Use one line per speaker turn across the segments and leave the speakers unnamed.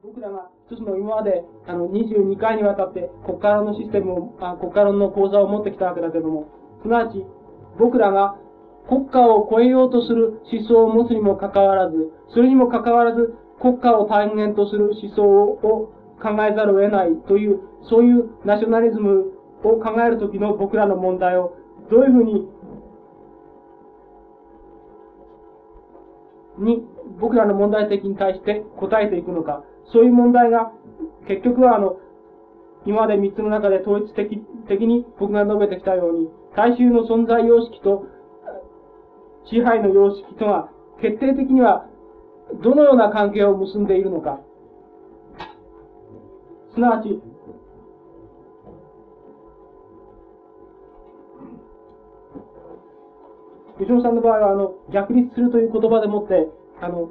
僕らが一つの今まであの22回にわたって国家論のシステムを、あ国家論の講座を持ってきたわけだけども、すなわち僕らが国家を超えようとする思想を持つにもかかわらず、それにもかかわらず国家を体現とする思想を考えざるを得ないという、そういうナショナリズムを考えるときの僕らの問題をどういうふうにに僕らの問題的に対して答えていくのか。そういう問題が、結局はあの、今まで三つの中で統一的的に僕が述べてきたように、大衆の存在様式と支配の様式とは、決定的にはどのような関係を結んでいるのか。すなわち、吉野さんの場合は、あの、逆立するという言葉でもって、あの、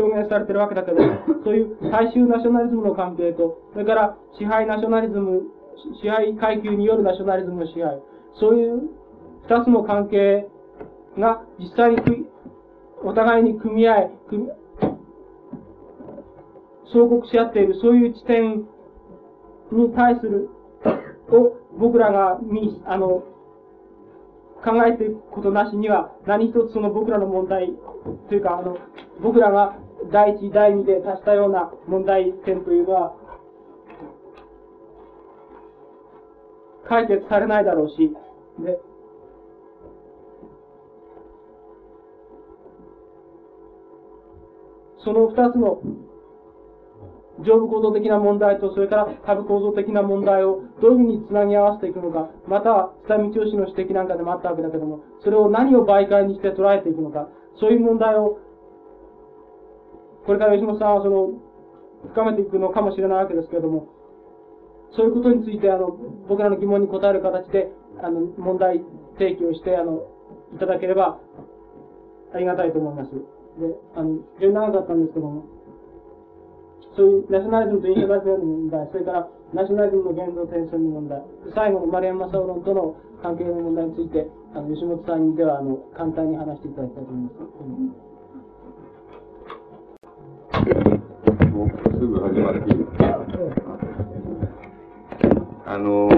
表現されてるわけだけど、そういう大衆ナショナリズムの関係と、それから支配ナショナリズム、支配階級によるナショナリズムの支配、そういう二つの関係が実際にお互いに組み合い、組相国し合っている、そういう地点に対する、を僕らが、あの、考えていくことなしには、何一つその僕らの問題、というか、あの、僕らが第一、第二で足したような問題点というのは、解決されないだろうし、で、その二つの上部構造的な問題と、それから下部構造的な問題をどういうふうにつなぎ合わせていくのか、または下道吉の指摘なんかでもあったわけだけども、それを何を媒介にして捉えていくのか、そういう問題を、これから吉本さんはその、深めていくのかもしれないわけですけれども、そういうことについて、あの、僕らの疑問に答える形で、あの、問題提起をして、あの、いただければ、ありがたいと思います。で、あの、非常に長かったんですけども、そういうナショナリズムとインフラズムの問題、それからナショナリズムの現像転生の問題、最後の丸山正論との関係の問題について、あの吉本さんにではあの簡単に話していただきたいと思います。
もうすぐ始まっていいですか。あの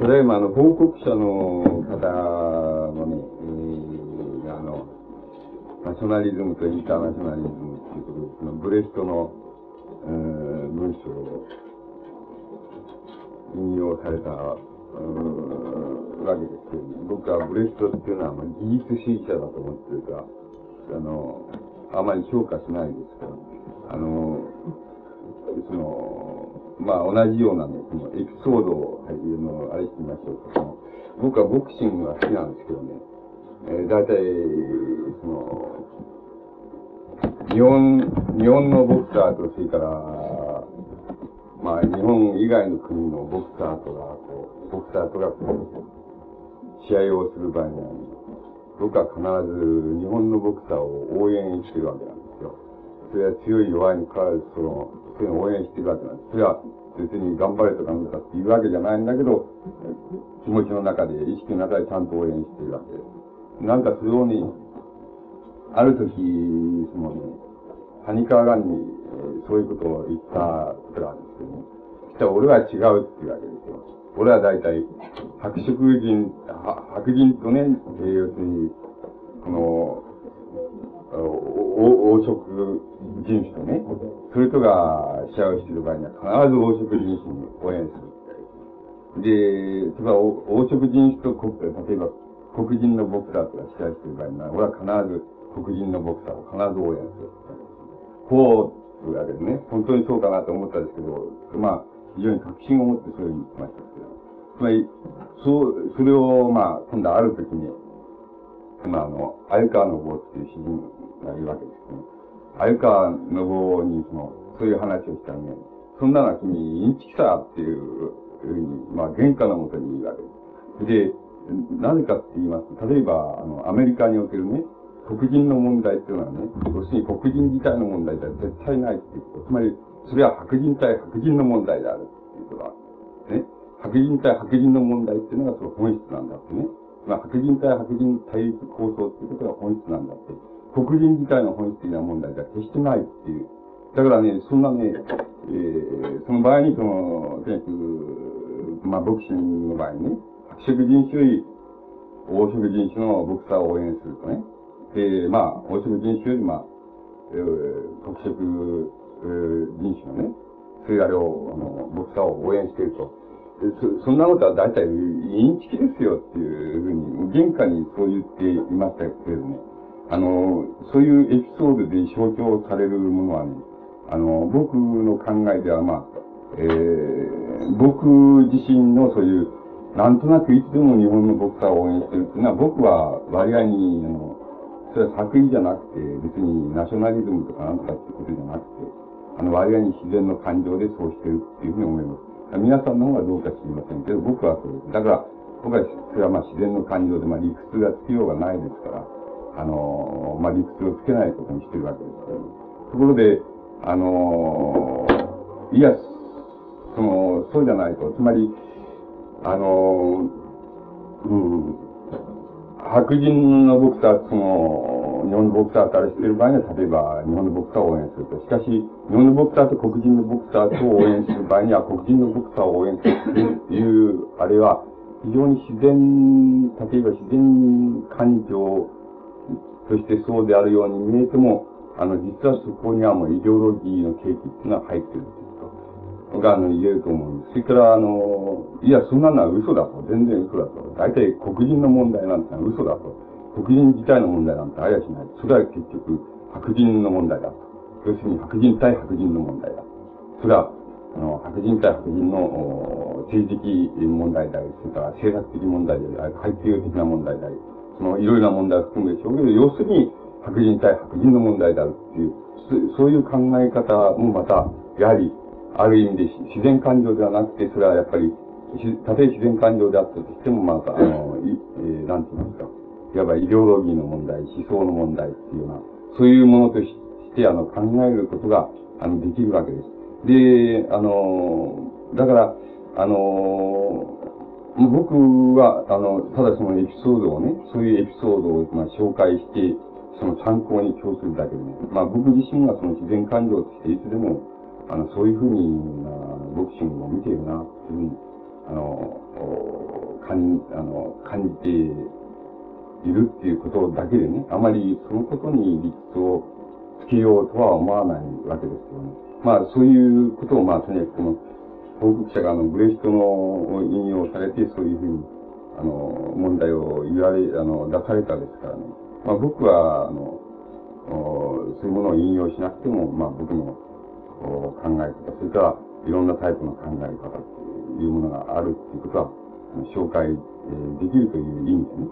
ただいまあの報告者の方のね、えー、あのナショナリズムとインターナショナリズムっていうことで、ブレストの、えー、文章を引用された、わけですけど、僕はブレストっていうのは、まあ、技術主義者だと思ってるから、あの、あまり評価しないですから、あの、その、まあ同じようなね、そのエピソードを、はい、のあれしてみましょうか。僕はボクシングが好きなんですけどね、えー、大体、その、日本、日本のボクサーと、それから、まあ、日本以外の国のボクサーとが、こう、ボクサーとが、試合をする場合には、僕は必ず日本のボクサーを応援してるわけなんですよ。それは強い弱いに変わらず、その、そういうのを応援してるわけなんです。それは別に頑張れとかなんとかっていうわけじゃないんだけど、気持ちの中で、意識の中でちゃんと応援してるわけです。なんかそれをね、ある時、そのね、谷川がんに、そういうことを言ったことがあるんですけどね。そしたら俺は違うっていうわけですよ。俺は大体、白色人、白人とね、えー、要するに、この、黄色人種とね、それとが試合をしている場合には必ず黄色人種に応援する。で、それから黄色人種と例えば黒人のボクサーとか試合している場合には、俺は必ず黒人のボクサーを必ず応援する。こう、というわけでね、本当にそうかなと思ったんですけど、まあ、非常に確信を持ってそれを言ってました、つまり、そう、それを、まあ、今度ある時に、まあ、あの、鮎川の坊っていう詩人がいるわけですね。鮎川の坊に、その、そういう話をしたらね、そんなのは君、インチキさっていうふうに、まあ、原価のもとに言うわけです。で、なぜかって言いますと、例えば、あの、アメリカにおけるね、黒人の問題っていうのはね、要するに黒人自体の問題では絶対ないっていうこと。つまり、それは白人対白人の問題であるっていうことだ。ね。白人対白人の問題っていうのがその本質なんだってね。まあ、白人対白人対立構想っていうことが本質なんだって。黒人自体の本質的な問題では決してないっていう。だからね、そんなね、えー、その場合にその、とにかく、まあ、ボクシングの場合にね、白色人種より黄色人種のボクサーを応援するとね、で、まあ、黄色人種よりまあ、えー、黒色、えー、人種のね、それあれを、あの、ボクサーを応援していると。そそんなことは大体インチキですよっていうふうに、玄関にそう言っていましたけどね。あの、そういうエピソードで象徴されるものはね、あの、僕の考えではまあ、えー、僕自身のそういう、なんとなくいつでも日本のボクサーを応援してるっていうのは、僕は割合に、あの、それは作為じゃなくて、別にナショナリズムとかなんとかってことじゃなくて、あの、割合に自然の感情でそうしてるっていうふうに思います。皆さんの方はどうか知りませんけど、僕はそうです。だから、僕は、それはまあ自然の感情で、まあ理屈がつきようがないですから、あの、まあ理屈をつけないことにしてるわけですけど、ところで、あのいや、その、そうじゃないと、つまり、あのうん、白人のボクサー、その、日本のボクサーからしている場合には、例えば、日本のボクサーを応援すると。しかし、日本のボクサーと黒人のボクサーと応援する場合には、黒人のボクサーを応援するっていう、あれは、非常に自然、例えば自然感情としてそうであるように見えても、あの、実はそこにはもうイデオロギーの契機っていうのは入ってるとが、あの、言えると思うんです。それから、あの、いや、そんなのは嘘だと。全然嘘だと。大体黒人の問題なんてのは嘘だと。黒人自体の問題なんてありゃしない。それは結局、白人の問題だ。要するに白人対白人の問題だ。それは、あの、白人対白人の政治的問題であり、それから政策的問題であり、背景的な問題であり、そのいろいろな問題を含むでしょうけど、要するに、白人対白人の問題であるっていう、そういう考え方もまた、やはり、ある意味で自然感情ではなくて、それはやっぱり、たとえ自然感情であったとしても、また、あの、いえー、なんて言いますか、いわばイデオロギーの問題、思想の問題っていうような、そういうものとして、あの、考えることが、あの、できるわけです。で、あの、だから、あの、僕は、あの、ただそのエピソードをね、そういうエピソードを、まあ、紹介して、その参考に供するだけでね。まあ僕自身がその自然感情としていつでも、あの、そういうふうに、ボクシングを見ているな、というふうに、あの、感じあの感じているっていうことだけでね、あまりそのことに理屈をつけようとは思わないわけですよね。まあそういうことをまあとにかくこの報告者があのブレストの引用されてそういうふうにあの問題を言われ、あの出されたですからね。まあ、僕は、あの、そういうものを引用しなくても、まあ、僕の考え方、それからいろんなタイプの考え方っていうものがあるっていうことは、紹介できるという意味でね、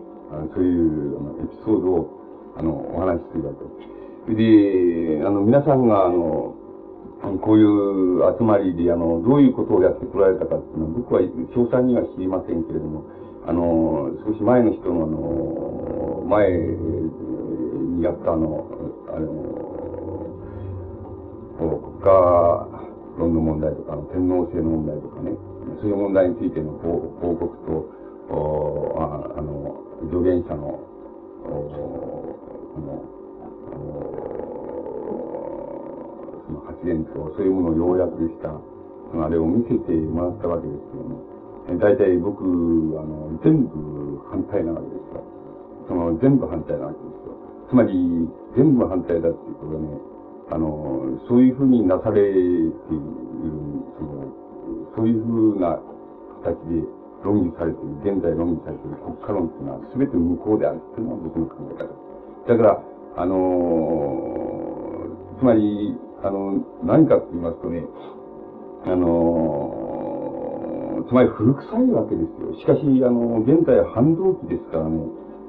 そういうあのエピソードをあのお話しするわけで。で、あの、皆さんが、あの、こういう集まりで、あの、どういうことをやってこられたかっていうのは、僕は詳細には知りませんけれども、あの、少し前の人の、あの、前にやったあの、あの、国家論の問題とか、天皇制の問題とかね、そういう問題についての報告と、ああの、助言者の、おその、その発言と、そういうものを要約した、そのあれを見せてもらったわけですよね。大体僕、あの、全部反対なわけですよ。その、全部反対なわけですよ。つまり、全部反対だっていうことはね、あの、そういうふうになされている、その、そういうふうな形で論議されている、現在論議されている国家論っていうのは全て無効であるっていうのは僕の考え方です。だから、あのつまり、あの、何かって言いますとね、あのつまり古臭いわけですよ。しかし、あの、現在反動期ですからね、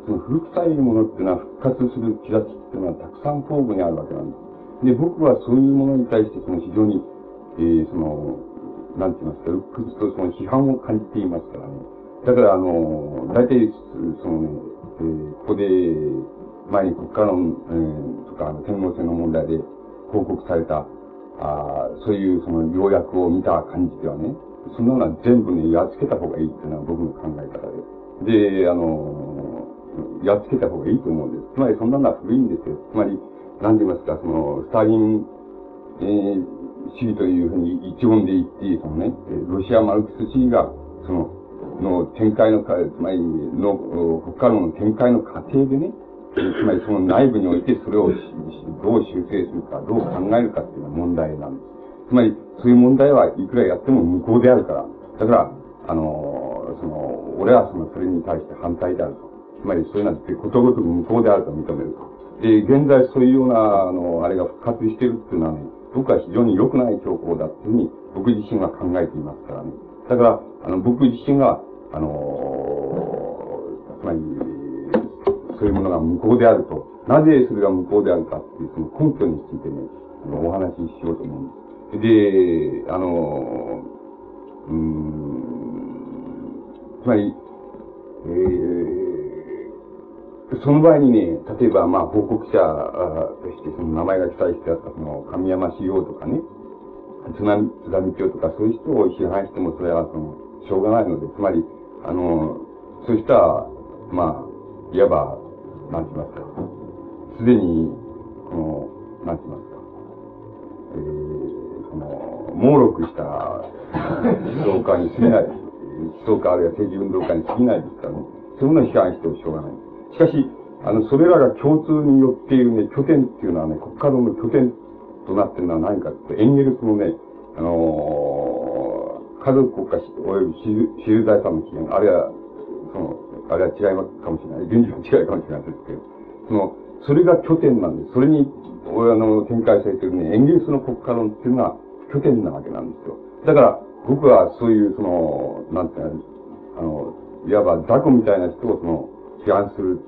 その古臭いものっていうのは復活する兆しっていうのはたくさん頭部にあるわけなんです。で、僕はそういうものに対してその非常に、えー、その、なんて言いますか、鬱屈とその批判を感じていますからね。だから、あの、大体、そのね、えー、ここで、前に国家論、えー、とか、天皇制の問題で報告された、あそういうその要約を見た感じではね、そんなのは全部ね、やっつけた方がいいっていうのは僕の考え方で。で、あの、やっつけた方がいいと思うんです。つまりそんなのは古いんですよ。つまり、なんて言いますか、その、スターリン、えー、主義というふうに一音で言っていい、そのね、ロシアマルクス主義が、その、の展開の、つまり、の、国家論の展開の過程でね、つまりその内部においてそれをどう修正するか、どう考えるかっていうのは問題なんです。つまり、そういう問題はいくらやっても無効であるから。だから、あの、その、俺はその、それに対して反対であると。つまり、そういうのはことごとく無効であると認めると。で、現在そういうような、あの、あれが復活してるっていうのはね、僕は非常に良くない兆候だっていうふうに、僕自身は考えていますからね。だから、あの、僕自身が、あのつまり、そういうものが無効であると、なぜそれが無効であるかっていうその根拠についてね、あのお話ししようと思うんです。で、あの、うーん、つまり、えー、その場合にね、例えば、まあ、報告者として、その名前が記載してあった、その、神山市陽とかね、津波、津波教とか、そういう人を批判しても、それは、その、しょうがないので、つまり、あの、そうした、まあ、いわば、なんて言いますか。すでに、この、なんて言いますか。えー、その、猛録した思想家に過ぎない、思想家あるいは政治運動家に過ぎないですからね。そういうのを批判してもしょうがない。しかし、あの、それらが共通によっているね、拠点っていうのはね、国家論の拠点となっているのは何かって、エンゲルスのね、あのー、家族国家及び私有財産の起源、あるいは、その、あれは違いますかもしれない。現実は違いかもしれないですけど、その、それが拠点なんです。それに、あの、展開されているね、エンゲルスの国家論っていうのが拠点なわけなんですよ。だから、僕はそういう、その、なんていうの、あの、いわば雑魚みたいな人をその、批判する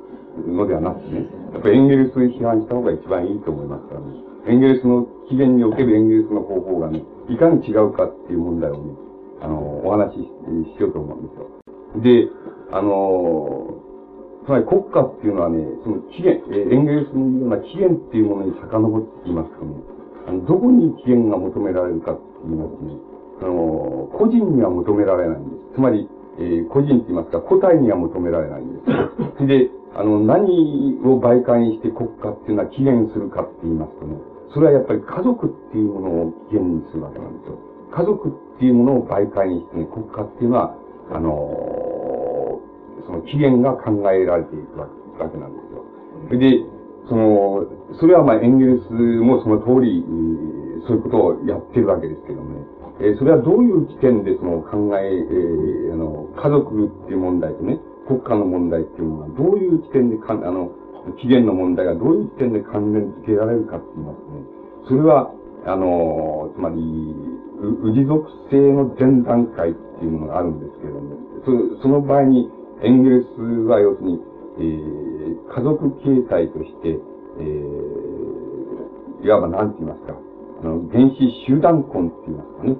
のではなくてね、やっぱエンゲルスに批判した方が一番いいと思いますからね。エンゲルスの起源におけるエンゲルスの方法がね、いかに違うかっていう問題をね、あの、お話ししようと思うんですよ。で、あの、つまり国家っていうのはね、その起源、えエンゲルスのような起源っていうものに遡っていますとね、あの、どこに起源が求められるかって言いますとね、あの、個人には求められないんです。つまり、えー、個人って言いますか、個体には求められないんです。で、あの、何を媒介にして国家っていうのは起源するかって言いますとね、それはやっぱり家族っていうものを起源にするわけなんですよ。家族っていうものを媒介にしてね、国家っていうのは、あのー、その起源が考えられていくわけなんですよ。で、その、それはまあエンゲルスもその通り、そういうことをやってるわけですけどね。えー、それはどういう視点でその考え、えー、あの、家族っていう問題とね、国家の問題っていうのはどういう視点でかん、あの、起源の問題がどういう視点で関連付けられるかって言いますね。それは、あの、つまり、う氏属性の前段階っていうものがあるんですけれども、そその場合に、エンゲルスは要するに、えー、家族形態として、えー、いわば何て言いますか、あの、原子集団根って言いますかね。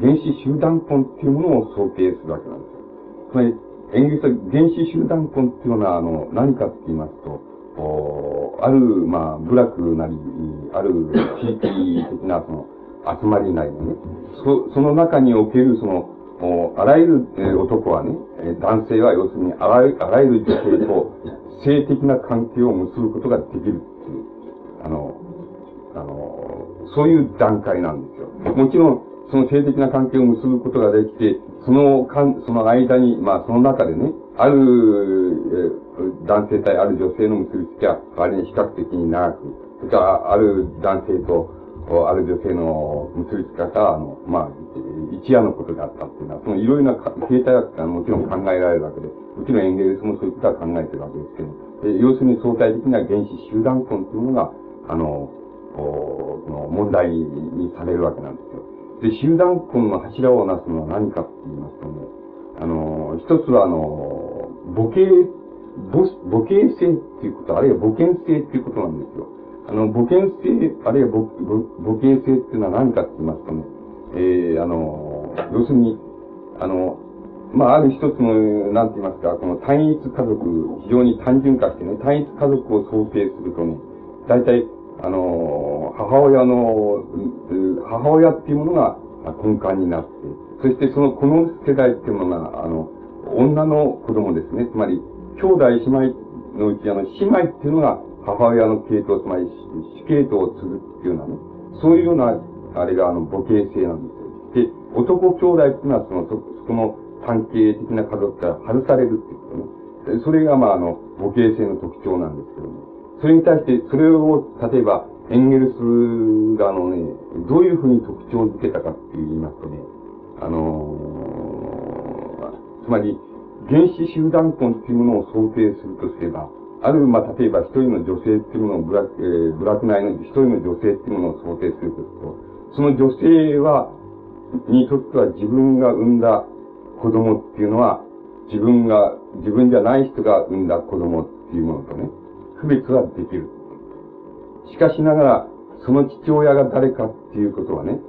原子集団根っていうものを想定するわけなんですよ。つまり、エンゲルスは原子集団根っていうのは、あの、何かって言いますと、おある、まあ、部落なり、ある地域的な、その、集まりなりのね、そ、その中における、その、おあらゆる、えー、男はね、男性は要するにあら、あらゆる女性と性的な関係を結ぶことができるそういう段階なんですよ。もちろん、その性的な関係を結ぶことができて、その間、その間に、まあその中でね、ある、え男性対ある女性の結びつきは、割に比較的に長く、それからある男性と、ある女性の結びつき方は、あの、まあ、一夜のことであったっていうのは、そのいろいろな形態はもちろん考えられるわけで、うちのエンゲルスもそういうことは考えてるわけですけど、要するに相対的な原子集団根というものが、あの、の問題にされるわけなんですよ。で、集団根の柱をなすのは何かって言いますとね、あの、一つはあの、母系、母母系性っていうこと、あるいは母権性っていうことなんですよ。あの、母権性、あるいは母母系性っていうのは何かって言いますとね、えー、あの、要するに、あの、まあ、ある一つの、なんて言いますか、この単一家族、非常に単純化してね、単一家族を想定するとね、大体、あの、母親の、母親っていうものが根幹になって、そしてその、この世代っていうものが、あの、女の子供ですね。つまり、兄弟姉妹のうち、あの、姉妹っていうのが母親の系統、つまり死系統を継ぐっていうようなね、そういうような、あれがあの母系性なんですよ。で、男兄弟っていうのはその、そ、その関係的な家族から外されるっていうことね。それがまああの、母系性の特徴なんですけど。それに対して、それを、例えば、エンゲルスがあのね、どういうふうに特徴づけたかって言いますとね、あのー、つまり、原子集団婚っていうものを想定するとすれば、ある、まあ、例えば一人の女性っていうものをブラ、えー、ブラック内の一人の女性っていうものを想定するとすると、その女性は、にとっては自分が産んだ子供っていうのは、自分が、自分じゃない人が産んだ子供っていうものとね、区別はできる。しかしながら、その父親が誰かっていうことはね、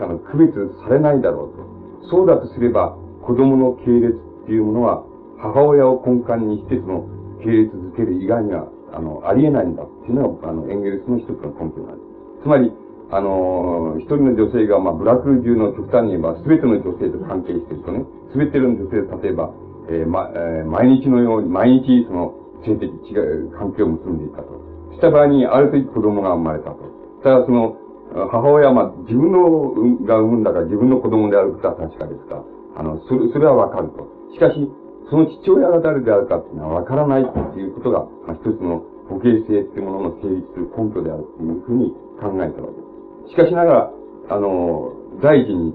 あの、区別されないだろうと。そうだとすれば、子供の系列っていうものは、母親を根幹にしてその系列づける以外には、あの、ありえないんだっていうのが、あの、エンゲルスの一つの根拠なんです。つまり、あの、一人の女性が、まあ、ブラック中の極端に言えば、すべての女性と関係してるとね、すべての女性例えば、えー、ま、えー、毎日のように、毎日、その、性的違う関係を結んでいたと。した場合に、ある時子供が生まれたと。ただその、母親は、まあ、自分のが産んだから自分の子供であることは確かですが、あの、それ、それはわかると。しかし、その父親が誰であるかっていうのはわからないっていうことが、まあ、一つの母系性っていうものの成立する根拠であるっていうふうに考えたわけです。しかしながら、あの、第一に、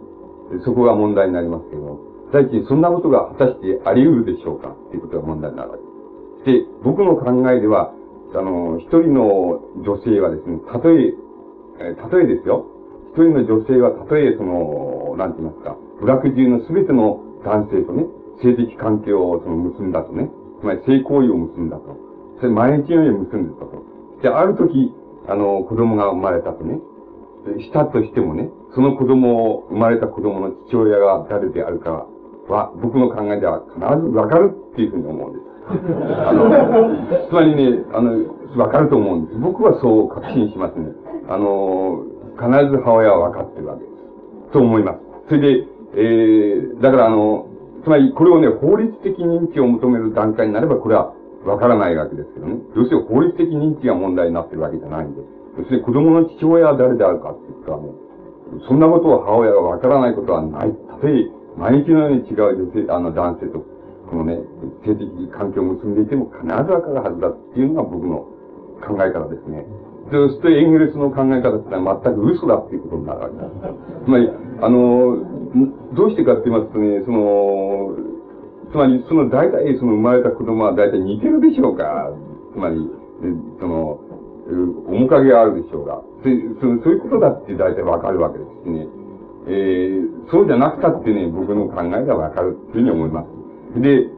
そこが問題になりますけど、第一にそんなことが果たしてあり得るでしょうかっていうことが問題になるわけで。僕の考えでは、あの、一人の女性はですね、たとえ、えたとえですよ、一人の女性はたとえその、なんて言いますか、部落中のすべての男性とね、性的関係をその結んだとね、つまり性行為を結んだと。それ毎日のように結んでたと。で、ある時、あの、子供が生まれたとね、したとしてもね、その子供を、生まれた子供の父親が誰であるかは、僕の考えでは必ずわかるっていうふうに思うんです。あの、つまりね、あの、わかると思うんです。僕はそう確信しますね。あの、必ず母親はわかってるわけです。と思います。それで、えー、だからあの、つまりこれをね、法律的認知を求める段階になれば、これはわからないわけですけどね。要するに法律的認知が問題になってるわけじゃないんです。要するに子供の父親は誰であるかって言ったらね、そんなことを母親がわからないことはない。たとえ、毎日のように違う女性、あの男性と、このね、性的関係を結んでいても必ずわかるはずだっていうのが僕の考え方ですね。そうするとエンゲルスの考え方ってのは全く嘘だっていうことになるわけです。つまり、あの、どうしてかって言いますとね、その、つまり、その大体、その生まれた子供は大体似てるでしょうか。つまり、その、面影があるでしょうが、そういうことだって大体わかるわけですね。えー、そうじゃなくたってね、僕の考えがわかるというふうに思います。で、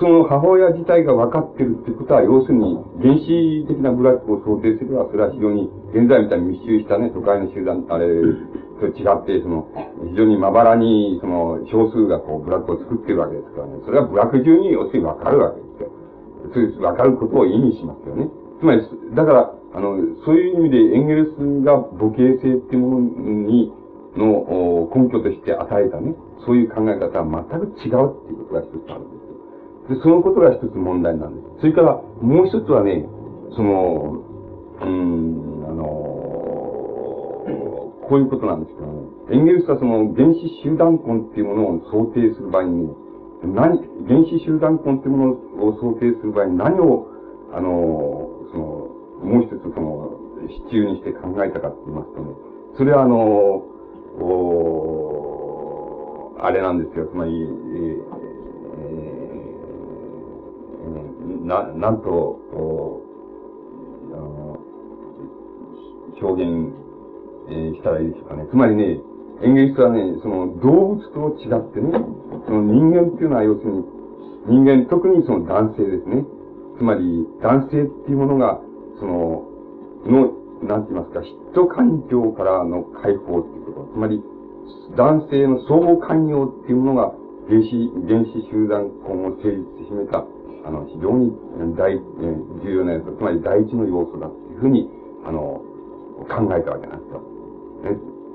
その母親自体が分かってるってことは、要するに原子的なブラックを想定すれば、それは非常に現在みたいに密集したね、都会の集団、あれ、と違って、その、非常にまばらに、その、少数がこう、ブラックを作ってるわけですからね。それはブラック中に要するに分かるわけですよ。そういう分かることを意味しますよね。つまり、だから、あの、そういう意味でエンゲルスが母系性っていうものに、の根拠として与えたね、そういう考え方は全く違うっていうことが一つあるんですよ。で、そのことが一つ問題なんです。それから、もう一つはね、その、うん、あの、こういうことなんですけどね。エンゲルスはその原子集団根っていうものを想定する場合に、何、原子集団根っていうものを想定する場合に何を、あの、その、もう一つその、支柱にして考えたかって言いますとね、それはあの、おあれなんですよ。つまり、えーえー、な、なんと、おあの表現、えー、したらいいでしょうかね。つまりね、演劇はね、その動物と違ってね、その人間っていうのは要するに、人間、特にその男性ですね。つまり、男性っていうものが、その、の、なんて言いますか、嫉妬感情からの解放っていうこと。つまり、男性の相互関与っていうものが、原子、原子集団婚を成立してめた、あの、非常に大、重要なやつ、つまり第一の要素だっていうふうに、あの、考えたわけなんですよ。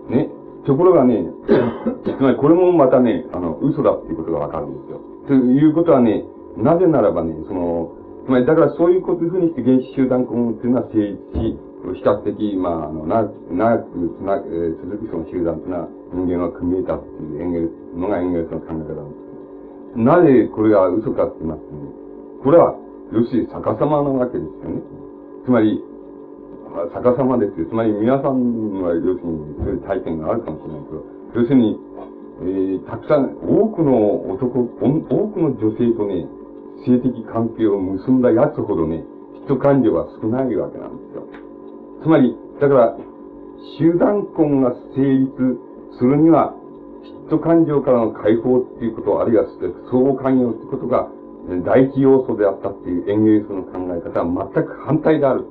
ね。ね。ところがね、つまりこれもまたね、あの、嘘だっていうことがわかるんですよ。ということはね、なぜならばね、その、つまり、だからそういうこというふうにして原子集団根っていうのは成立し、比較的、まあ、あの、長く、長くつな、えー、続くその集団というのは人間は組み得たっていうエンゲル、のがエンゲルスの考え方なんですなぜこれが嘘かって言いますとね、これは、要するに逆さまなわけですよね。つまり、逆さまですよ。つまり皆さんは要するにそういう体験があるかもしれないけど、要するに、えー、たくさん、多くの男、多くの女性とね、性的関係を結んだ奴ほどね、人感情は少ないわけなんです。つまり、だから、集団婚が成立するには、嫉妬感情からの解放っていうこと、あるいは相互関与ってことが第一要素であったっていう演芸術の考え方は全く反対である。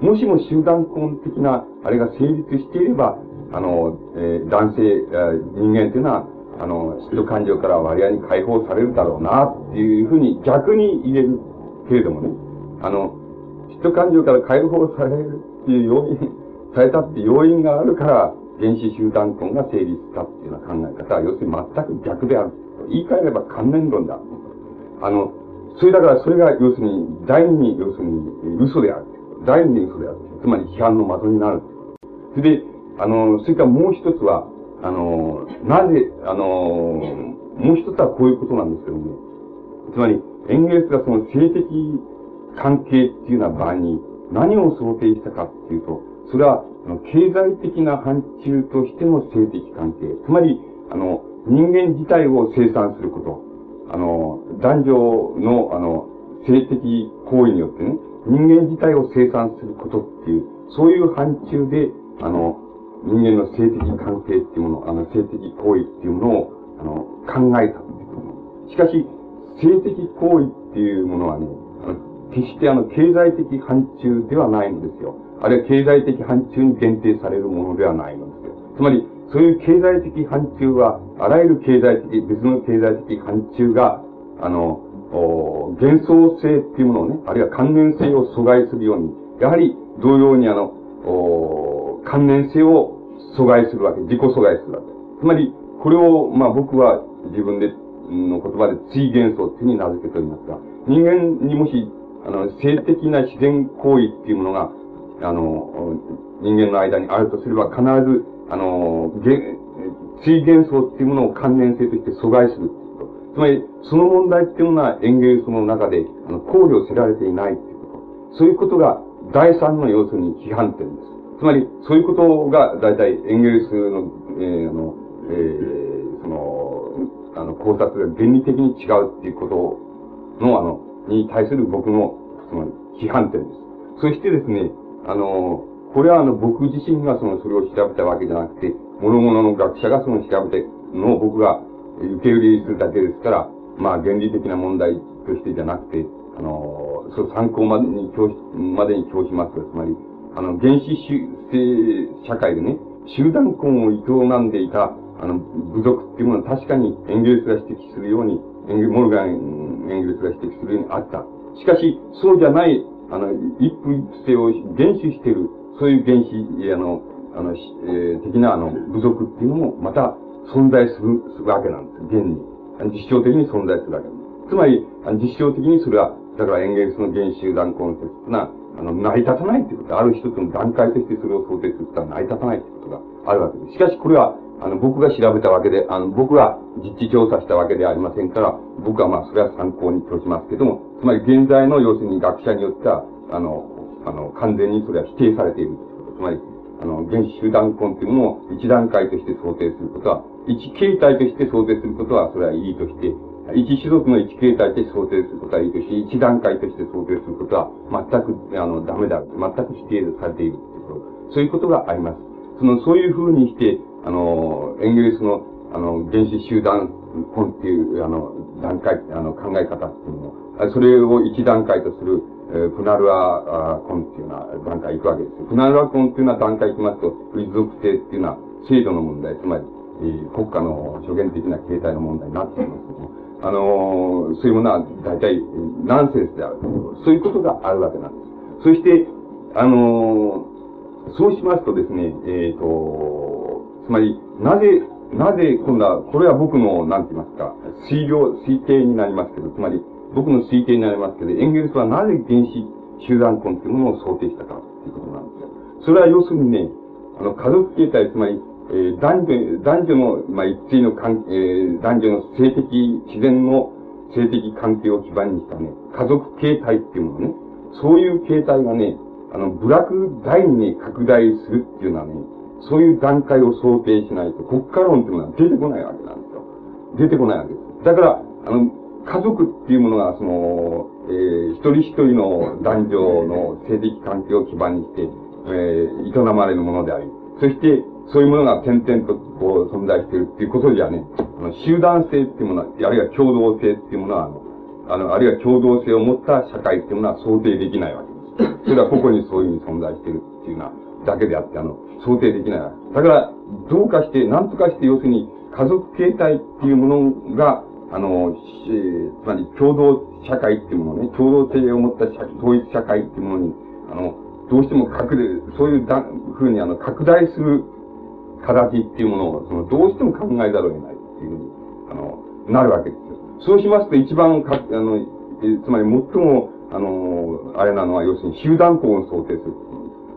もしも集団婚的な、あれが成立していれば、あの、えー、男性、人間っていうのは、あの、嫉妬感情から割合に解放されるだろうな、っていうふうに逆に言えるけれどもね、あの、嫉妬感情から解放されるっていう要因、されたって要因があるから、原子集団婚が成立したっていうような考え方は、要するに全く逆である。言い換えれば関連論だ。あの、それだからそれが要するに、第二に要するに嘘である。第二に嘘である。つまり批判の的になる。それで、あの、それからもう一つは、あの、なぜ、あの、もう一つはこういうことなんですけども、つまり、エンゲルスがその性的関係っていうような場合に何を想定したかっていうと、それは、経済的な範疇としての性的関係。つまり、あの、人間自体を生産すること。あの、男女の、あの、性的行為によってね、人間自体を生産することっていう、そういう範疇で、あの、人間の性的関係っていうもの、あの、性的行為っていうものを、あの、考えたっていうこと。しかし、性的行為っていうものはね、決してあの、経済的範疇ではないんですよ。あるいは経済的範疇に限定されるものではないのですよ。つまり、そういう経済的範疇は、あらゆる経済的、別の経済的範疇が、あの、幻想性っていうものをね、あるいは関連性を阻害するように、やはり同様にあの、関連性を阻害するわけ、自己阻害するわけ。つまり、これを、まあ僕は自分で、の言葉で追幻想っていうふうに名付けておりますが、人間にもし、あの、性的な自然行為っていうものが、あの、人間の間にあるとすれば、必ず、あの、追幻想っていうものを関連性として阻害する。つまり、その問題っていうものは園芸その中で、あの、考慮せられていないっていうこと。そういうことが、第三の要素に批判点です。つまり、そういうことが、大体、エンゲルスの、えー、あの、えー、その、あの、考察が原理的に違うっていうことの、あの、に対する僕の、その、批判点です。そしてですね、あの、これはあの、僕自身がその、それを調べたわけじゃなくて、諸々の学者がその調べてのを僕が受け売りするだけですから、まあ、原理的な問題としてじゃなくて、あの、そう参考までに教し、までに教しますつまり、あの、原始主社会でね、集団婚を営んでいた、あの、部族っていうものは確かにエンゲルスが指摘するように、モルガン・エンゲルスが指摘するようにあった。しかし、そうじゃない、あの、一夫一夫制を厳守している、そういう原始、あの、あの、えー、的なあの、部族っていうのも、また存在するするわけなんです。現に。実証的に存在するわけですつまり、実証的にそれは、だからエンゲルスの原集団コンセプトな、あの、成り立たないってことある一つの段階としてそれを想定するとは成り立たないってことがあるわけです。しかしこれは、あの、僕が調べたわけで、あの、僕が実地調査したわけではありませんから、僕はまあ、それは参考にとしますけども、つまり現在の要するに学者によっては、あの、あの、完全にそれは否定されているつまり、あの、原子集団根というものを一段階として想定することは、一形態として想定することは、それはいいとして、一種族の一形態として想定することはいいとし、一段階として想定することは、全く、あの、ダメだ。全く否定されている。そういうことがあります。その、そういうふうにして、あの、エンゲルスの、あの、原子集団根っていう、あの、段階、あの、考え方っていうのを、それを一段階とする、えプナルアコンっていうような段階行くわけです。プナルアコンっていうような段階行きますと、立属性っていうのは制度の問題、つまり、えー、国家の諸言的な形態の問題になっています、あのー、そういうものは大体ナンセンスである。そういうことがあるわけなんです。そして、あのー、そうしますとですね、えっ、と、つまり、なぜ、なぜ今度は、これは僕の、なんて言いますか、推量、推定になりますけど、つまり、僕の推定になりますけど、エンゲルスはなぜ原子集団婚っていうものを想定したかっていうことなんですよ。それは要するにね、あの、家族形態、つまり、えー、男女、男女の、まあ、一対の関係、えー、男女の性的、自然の性的関係を基盤にしたね、家族形態っていうものね、そういう形態がね、あの、部落大にね、拡大するっていうのはね、そういう段階を想定しないと、国家論っていうのは出てこないわけなんですよ。出てこないわけです。だから、あの、家族っていうものが、その、えー、一人一人の男女の性的関係を基盤にして、えー、営まれるものであり、そして、そういうものが点々とこう存在しているっていうことじゃね、あの集団性っていうものは、あるいは共同性っていうものは、あの、あの、あるいは共同性を持った社会っていうものは想定できないわけです。それは個々にそういうふうに存在しているっていうのは、だけであって、あの、想定できない。だから、どうかして、何とかして、要するに、家族形態っていうものが、あの、えー、つまり共同社会っていうものね、共同性を持った社統一社会っていうものに、あの、どうしても拡大、そういうだふうにあの、拡大する形っていうものを、その、どうしても考えざるを得ないっていうふうに、あの、なるわけですよ。そうしますと一番か、あの、えつまり最も、あの、あれなのは、要するに集団校を想定する。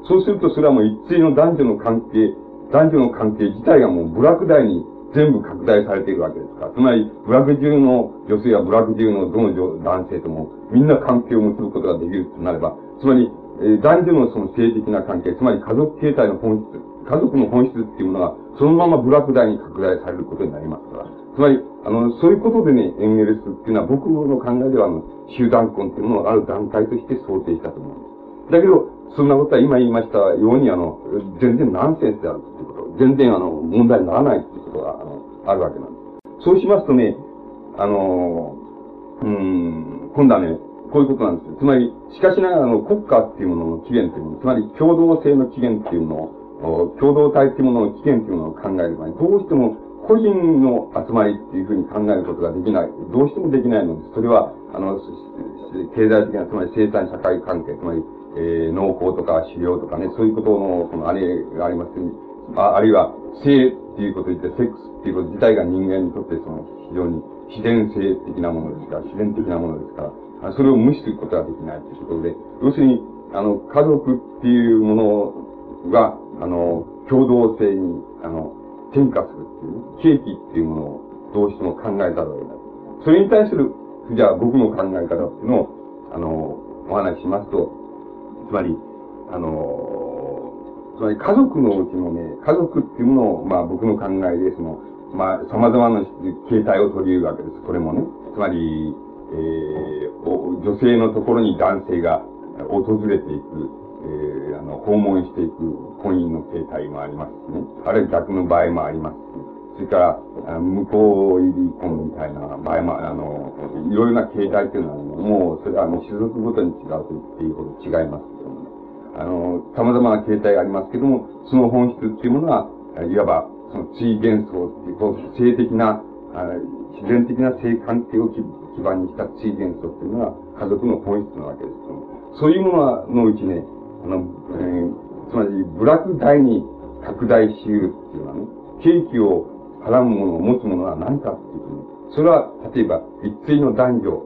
そうすると、それはもう一対の男女の関係、男女の関係自体がもう部落大に全部拡大されているわけですから。つまり、部落中の女性や部落中のどの男性とも、みんな関係を結ぶことができるとなれば、つまり、えー、男女のその性的な関係、つまり家族形態の本質、家族の本質っていうものが、そのまま部落大に拡大されることになりますから。つまり、あの、そういうことでね、エンゲルスっていうのは僕の考えでは、あの、集団婚っていうものをある段階として想定したと思うんです。だけど、そんなことは今言いましたように、あの、全然ナンセンスであるっていうこと、全然あの、問題にならないっていうことが、あの、あるわけなんです。そうしますとね、あの、うん、今度はね、こういうことなんですよ。つまり、しかしながらの国家っていうものの起源っていうもの、つまり共同性の起源っていうものを、共同体っていうものの起源っていうものを考える場合、どうしても個人の集まりっていうふうに考えることができない。どうしてもできないのです。それは、あの、経済的な、つまり生産社会関係、つまり、えー、農耕とか狩猟とかね、そういうことの、このあれがありますああるいは、性っていうことを言って、セックスっていうこと自体が人間にとってその、非常に自然性的なものですから、自然的なものですから、それを無視することができないということで、要するに、あの、家族っていうものが、あの、共同性に、あの、転化するっていう、ね、契機っていうものをどうしても考えざるを得ない。それに対する、じゃあ僕の考え方っていうのを、あの、お話ししますと、つまり、あの、つまり家族のうちのね、家族っていうものを、まあ僕の考えで、その、まあ様々な形態を取り入れるわけです。これもね。つまり、えー、女性のところに男性が訪れていく、えー、あの、訪問していく婚姻の形態もありますしね。あるいは逆の場合もありますし、それから、向こう入り婚みたいな場合も、あの、いろいろな形態っていうのは、もう、それはあの、種族ごとに違うと言っていいほど違います。あの、様々な形態がありますけども、その本質っていうものは、いわば、その追幻想っていう、こう、性的な、自然的な性関係を基盤にした追幻想っていうのは、家族の本質なわけですけども、そういうもののうちね、あの、えー、つまり、部落大に拡大し得るっていうのはね、景気をはらむものを持つものは何かっていうと、それは、例えば、一対の男女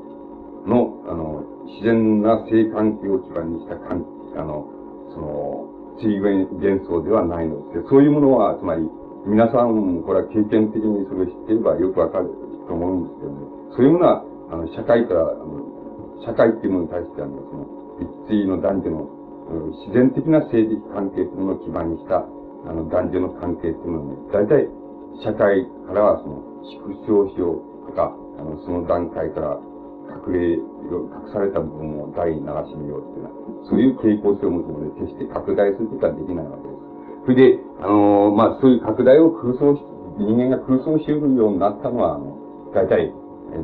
の、あの、自然な性関係を基盤にした関あの、その、追幻想ではないのです。そういうものは、つまり、皆さん、これは経験的にそれを知っていればよくわかると思うんですけどね。そういうものは、あの、社会から、あの、社会っていうものに対して、あの、その、一対の男女の、自然的な性的関係というものを基盤にした、あの、男女の関係っていうものはね、大体、社会からはその、縮小しようとか、あの、その段階から隠れ、隠された部分を大に流し見ようっていうのは、そういう傾向性を持つので、決して拡大することはできないわけです。それで、あのー、まあ、そういう拡大を空想し、人間が空想し得るようになったのは、あの、大体、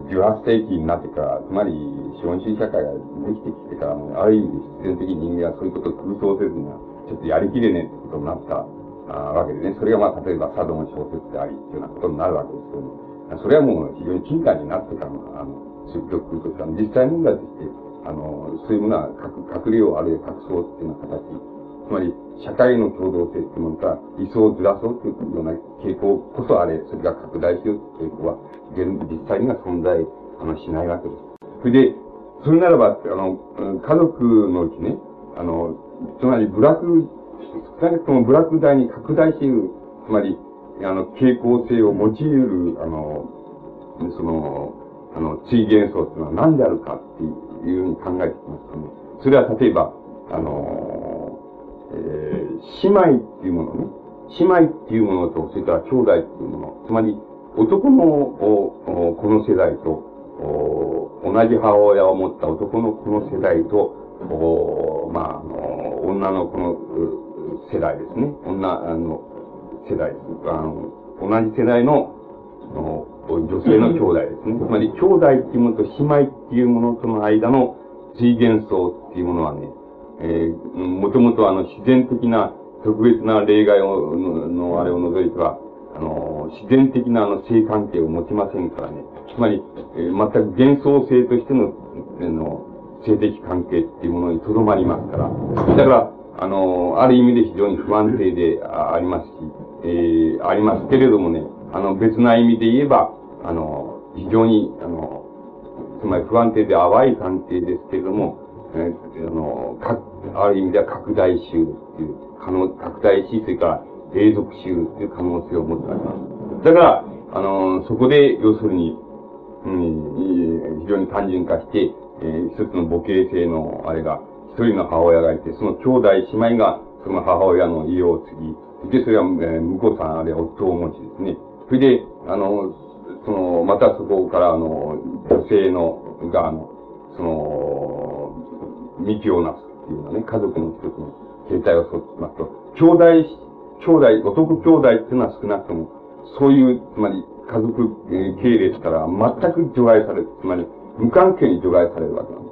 18世紀になってから、つまり、資本主義社会ができてきてから、ある意味必然的に人間はそういうことを空想せずには、ちょっとやりきれねえってことになったあわけでね。それがまあ、例えば佐渡の小説であり、っていうようなことになるわけですけども、それはもう非常に近代になってからの、あの、積極としては、実際問題として、あの、そういうものは隠、隠れようあるいは隠そうっていうような形、つまり、社会の共同性っていうものか、理想をずらそうというような傾向こそあれ、それが拡大しようという傾向は、実際には存在あのしないわけです。それで、それならば、あの、家族のうちね、あの、つまりブラック、少なくともブラック大に拡大している、つまり、あの、傾向性を用いる、あの、その、あの、追元素っていうのは何であるかっていうふうに考えてきますとね、それは例えば、あの、えー、姉妹っていうものね、姉妹っていうものと、それから兄弟っていうもの、つまり、男の、この世代と、同じ母親を持った男のこの世代と、まあ、あの、女の子の世代ですね。女の世代です。あの、同じ世代の、女性の兄弟ですね。つまり、兄弟っていうものと姉妹っていうものとの間の水元層っていうものはね、えー、もともとあの、自然的な特別な例外を、の、のあれを除いては、あの、自然的なあの性関係を持ちませんからね。つまり、えー、全く幻想性としての、あの、性的関係っていうものにとどまりますから。だから、あの、ある意味で非常に不安定でありますし、えー、ありますけれどもね、あの、別な意味で言えば、あの、非常に、あの、つまり不安定で淡い関係ですけれども、えー、あの、か、ある意味では拡大しうるっていう、可能、拡大し、それから永続しうるっていう可能性を持ってあります。だから、あの、そこで、要するに、うん、非常に単純化して、えー、一つの母系性のあれが、一人の母親がいて、その兄弟姉妹が、その母親の家を継ぎ、で、それは、えー、婿さん、あれ夫を持ちですね。それで、あの、その、またそこから、あの、女性の、が、あの、その、幹をなすっていうのはね、家族の一つの形態をそうしますと、兄弟、兄弟、男兄弟っていうのは少なくとも、そういう、つまり、家族、えー、系列から全く除外される。つまり、無関係に除外されるわけなんで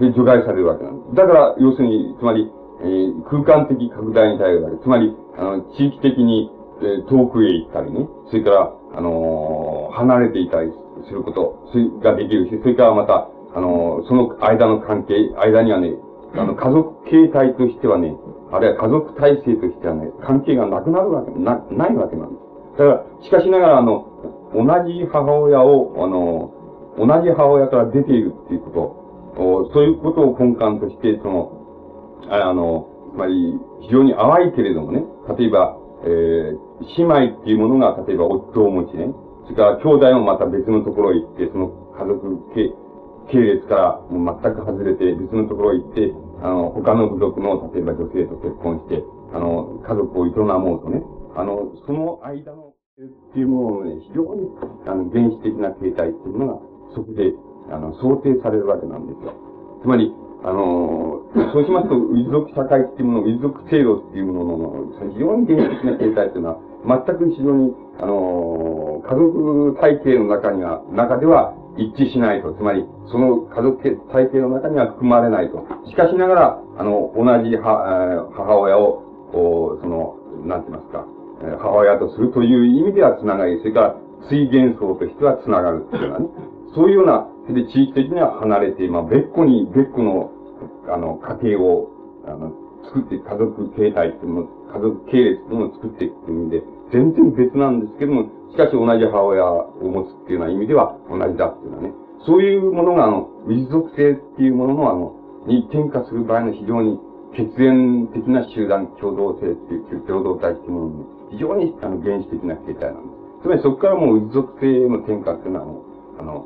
す。で、除外されるわけなんです。だから、要するに、つまり、えー、空間的拡大に対するわけ。つまり、あの、地域的に、えー、遠くへ行ったりね、それから、あのー、離れていたりすること、ができるし、それからまた、あのー、その間の関係、間にはね、あの、家族形態としてはね、あるいは家族体制としてはね、関係がなくなるわけ、な、ないわけなんです。だから、しかしながら、あの、同じ母親を、あの、同じ母親から出ているっていうこと、そういうことを根幹として、その、あの、つまり、非常に淡いけれどもね、例えば、えー、姉妹っていうものが、例えば夫を持ちね、それから兄弟もまた別のところへ行って、その家族系、系列からもう全く外れて別のところへ行って、あの、他の部族の、例えば女性と結婚して、あの、家族を営もうとね、あの、その間の、っていうもののね、非常に、あの、原始的な形態っていうのが、そこで、あの、想定されるわけなんですよ。つまり、あの、そうしますと、遺族社会っていうもの、遺族制度っていうものの、非常に原始的な形態っていうのは、全く非常に、あの、家族体系の中には、中では一致しないと。つまり、その家族体系の中には含まれないと。しかしながら、あの、同じ母親を、その、なんて言いますか、母親とするという意味では繋がり、それから、水元層としては繋がるっていうのはね。そういうような、で、地域的には離れて、まあ、別個に、別個の、あの、家庭を、あの、作って、家族形態っていうの家族系列っていうのを作っていく意味で、全然別なんですけども、しかし同じ母親を持つっていうような意味では同じだっていうのはね。そういうものが、あの、民族性っていうものの、あの、に転化する場合の非常に血縁的な集団共同性っていう、共同体っていうものに、非常に、あの、原始的な形態なんです。つまりそこからもう民族性の転化っていうのは、あの、あの、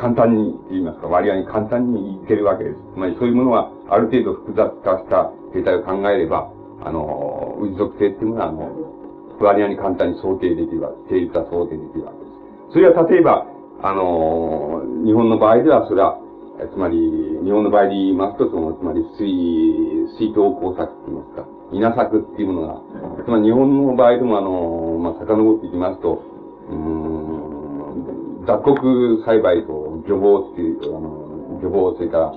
簡単に言いますか、割合に簡単にいけるわけです。つまりそういうものは、ある程度複雑化した形態を考えれば、あの、氏属性っていうものは、あの、割合に簡単に想定できるわけ、成立は想定できるわけです。それは例えば、あの、日本の場合では、それは、つまり、日本の場合で言いますと、その、つまり、水、水筒工作って言いますか、稲作っていうものが、つまり日本の場合でも、あの、まあ、遡っていきますと、うん、雑穀栽培と漁法っていう、あの、漁法、それから、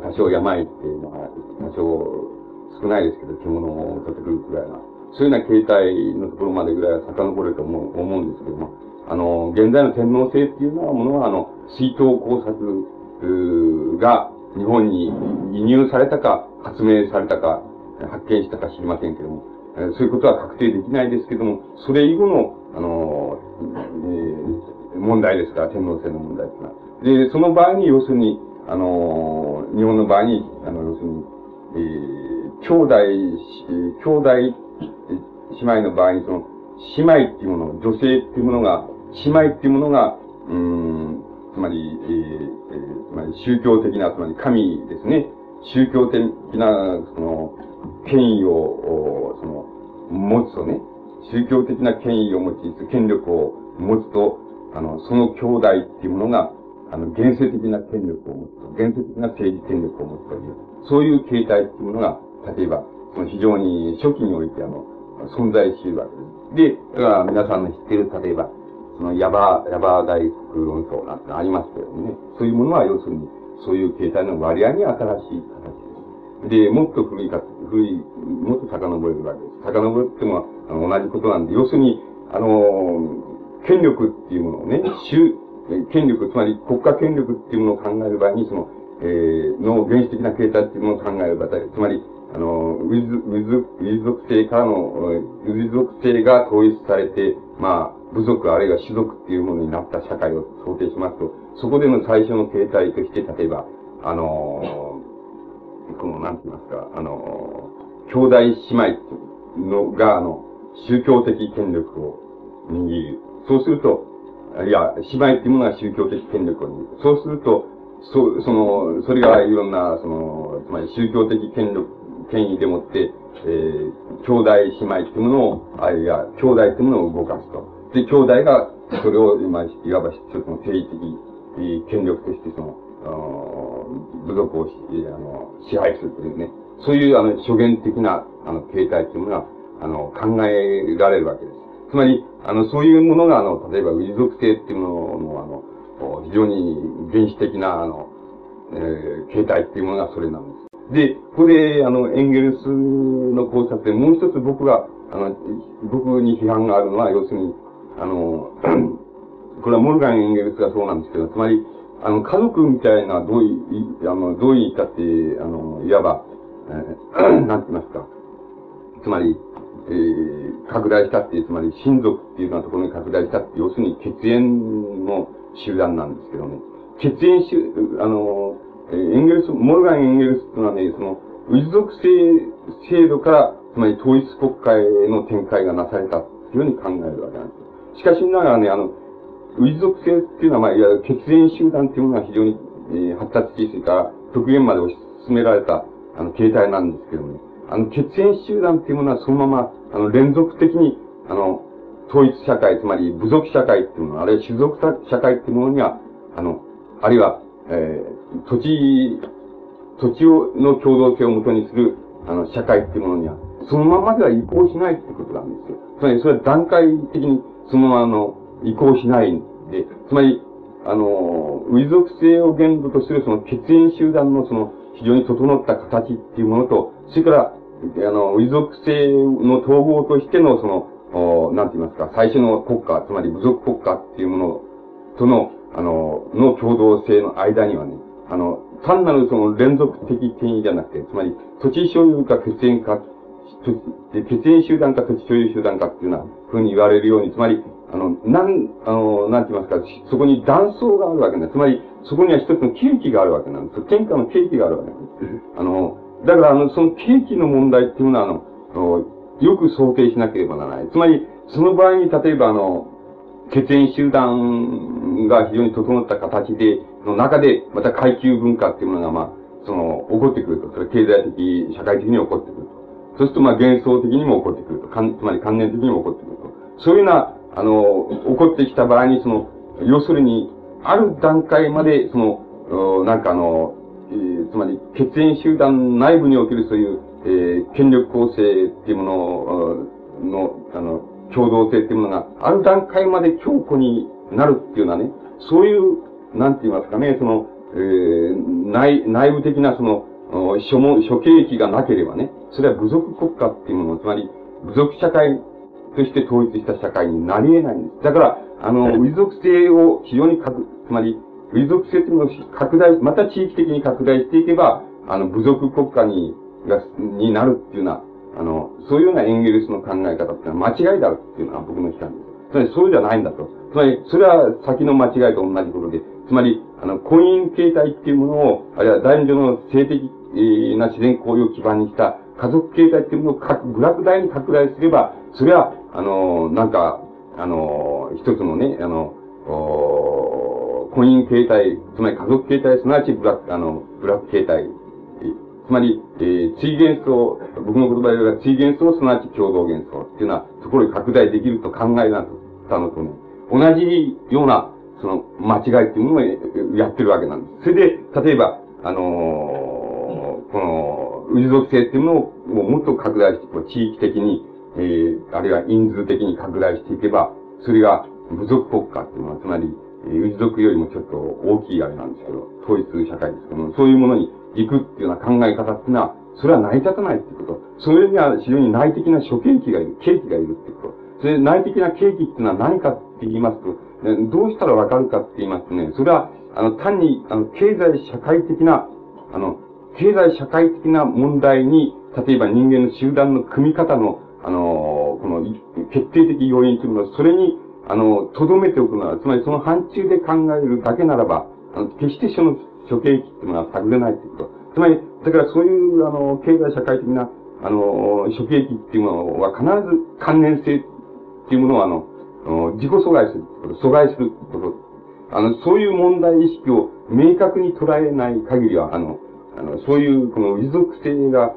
多少病っていうのが、多少少ないですけど、着物を取ってくるくらいな。そういうような形態のところまでぐらいは遡れると思う思うんですけども、あの、現在の天皇制っていうのはものは、あの、水筒工作が日本に輸入されたか、発明されたか、発見したか知りませんけども、そういうことは確定できないですけども、それ以後の、あの、えー、問題ですから、天皇制の問題ですから。で、その場合に、要するに、あの、日本の場合に、あの、要するに、えー、兄弟、兄弟、姉妹の場合に、その、姉妹っていうもの、女性っていうものが、姉妹っていうものが、うん、つまり、えー、つまり宗教的な、つまり神ですね。宗教的な、その、権威を、その、持つとね、宗教的な権威を持ち、権力を持つと、あの、その兄弟っていうものが、あの、現世的な権力を持つ、現世的な政治権力を持つという、そういう形態っていうものが、例えば、その非常に初期において、あの、存在しているわけです。で、だから皆さんの知っている、例えば、そのヤバ、ヤバ大福論争なんてありますけどもね。そういうものは要するに、そういう形態の割合に新しい形です。で、もっと古いか、古い、もっと遡れるわけです。遡ってもあの同じことなんで、要するに、あの、権力っていうものをね、権力、つまり国家権力っていうものを考える場合に、その、えー、の原始的な形態っていうものを考える場合、つまり、あの、ウィズ、ウィズ、ウィズ属性からの、ウィズ属性が統一されて、まあ、部族あるいは種族っていうものになった社会を想定しますと、そこでの最初の形態として、例えば、あのこの、なんて言いますか、あの兄弟姉妹のが、あの、宗教的権力を握る。そうすると、いや、姉妹っていうものが宗教的権力を握る。そうすると、そ、その、それがいろんな、その、つまり宗教的権力、権威でもって、えー、兄弟姉妹っていうものを、あるいは兄弟っていうものを動かすと。で、兄弟が、それを、今、いわば、一つの政治的、権力として、その、部族をあの支配するというね、そういう、あの、諸言的な、あの、形態というものが、あの、考えられるわけです。つまり、あの、そういうものが、あの、例えば、ウイ属性っていうものの、あの、非常に原始的な、あの、えー、形態っていうものがそれなんです。で、ここで、あの、エンゲルスの考察でもう一つ僕が、あの、僕に批判があるのは、要するに、あの、これはモルガン・エンゲルスがそうなんですけど、つまり、あの、家族みたいな、どうい、あの、どういったって、あの、いわば、えー、なんて言いますか。つまり、えー、拡大したっていう、つまり親族っていうようなところに拡大したって、要するに血縁の集団なんですけどね。血縁集、あの、エンゲルス、モルガン・エンゲルスというのはね、その、氏属性制度から、つまり統一国家への展開がなされたっていうふうに考えるわけなんです。しかしながらね、あの、氏属性っていうのは、まあ、いわゆる血縁集団っていうものが非常に、えー、発達し、それから極限まで推し進められた、あの、形態なんですけどね。あの、血縁集団っていうものはそのまま、あの、連続的に、あの、統一社会、つまり部族社会っていうもの、あるいは種族社会っていうものには、あの、あるいは、えー、土地、土地をの共同性をもとにする、あの、社会っていうものには、そのままでは移行しないってことなんですよ。つまり、それは段階的に、そのままの、移行しないんで、つまり、あの、ウィ属性を限度とするその血縁集団のその非常に整った形っていうものと、それから、あの、ウィ属性の統合としてのその、おなんて言いますか、最初の国家、つまり部族国家っていうものとの、あの、の共同性の間にはね、あの、単なるその連続的権威じゃなくて、つまり土地所有か血縁か、血縁集団か土地所有集団かっていうようなふうに言われるように、つまり、あの、なん、あの、なんて言いますか、そこに断層があるわけなんです。つまり、そこには一つの契機があるわけなんです。天下の契機があるわけなんです。あの、だから、あの、その契機の問題っていうのは、あの、よく想定しなければならない。つまり、その場合に、例えば、あの、血縁集団が非常に整った形で、の中で、また階級文化っていうものが、まあ、その、起こってくると。それ経済的、社会的に起こってくると。そうすると、まあ、幻想的にも起こってくると。かんつまり、関連的にも起こってくると。そういうような、あの、起こってきた場合に、その、要するに、ある段階まで、その、なんかあの、えー、つまり、血縁集団内部におけるそういう、えー、権力構成っていうものの、あの、共同性っていうものが、ある段階まで強固になるっていうのはね、そういう、なんて言いますかね、その、えー、内、内部的なその、諸も、諸経域がなければね、それは部族国家っていうもの、つまり、部族社会として統一した社会になり得ないんです。だから、あの、ウィ属性を非常にく、つまり、ウィ属性というのを拡大、また地域的に拡大していけば、あの、部族国家に、が、になるっていうような、あの、そういうようなエンゲルスの考え方っていうのは間違いだっていうのは僕の批判です。つまりそうじゃないんだと。つまり、それは先の間違いと同じことで、つまり、あの、婚姻形態っていうものを、あるいは男女の性的な自然行為を基盤にした家族形態っていうものをブラック大に拡大すれば、それは、あの、なんか、あの、一つのね、あの、婚姻形態、つまり家族形態、すなわちブラック、あの、ブラック形態。つまり、えー、追元素、僕の言葉で言えば追元素、すなわち共同元素っていうのは、ところに拡大できると考えなったのとね、同じような、その、間違いっていうものをやってるわけなんです。それで、例えば、あのー、この、氏属性っていうものをもっと拡大して、こう地域的に、えー、あるいは因数的に拡大していけば、それが部族国家っていうのは、つまり、氏族よりもちょっと大きいあれなん。ですけど、統一社会ですけども、そういうものに行くっていうような考え方っていうのは、それは成り立たないっていうこと。それには非常に内的な諸景気がいる、景気がいるっていうこと。それ内的な景気っていうのは何かって言いますと、どうしたらわかるかって言いますとね、それは、あの、単に、あの、経済社会的な、あの、経済社会的な問題に、例えば人間の集団の組み方の、あの、この、決定的要因というのは、それに、あの、とどめておくのは、つまりその範疇で考えるだけならば、あの、決してその諸経期っていうのは探れないってこと。つまり、だからそういう、あの、経済社会的な、あの、諸経期っていうものは必ず関連性っていうものを、あの、自己阻害する、阻害すること。あの、そういう問題意識を明確に捉えない限りは、あの、あの、そういう、この、遺族性が、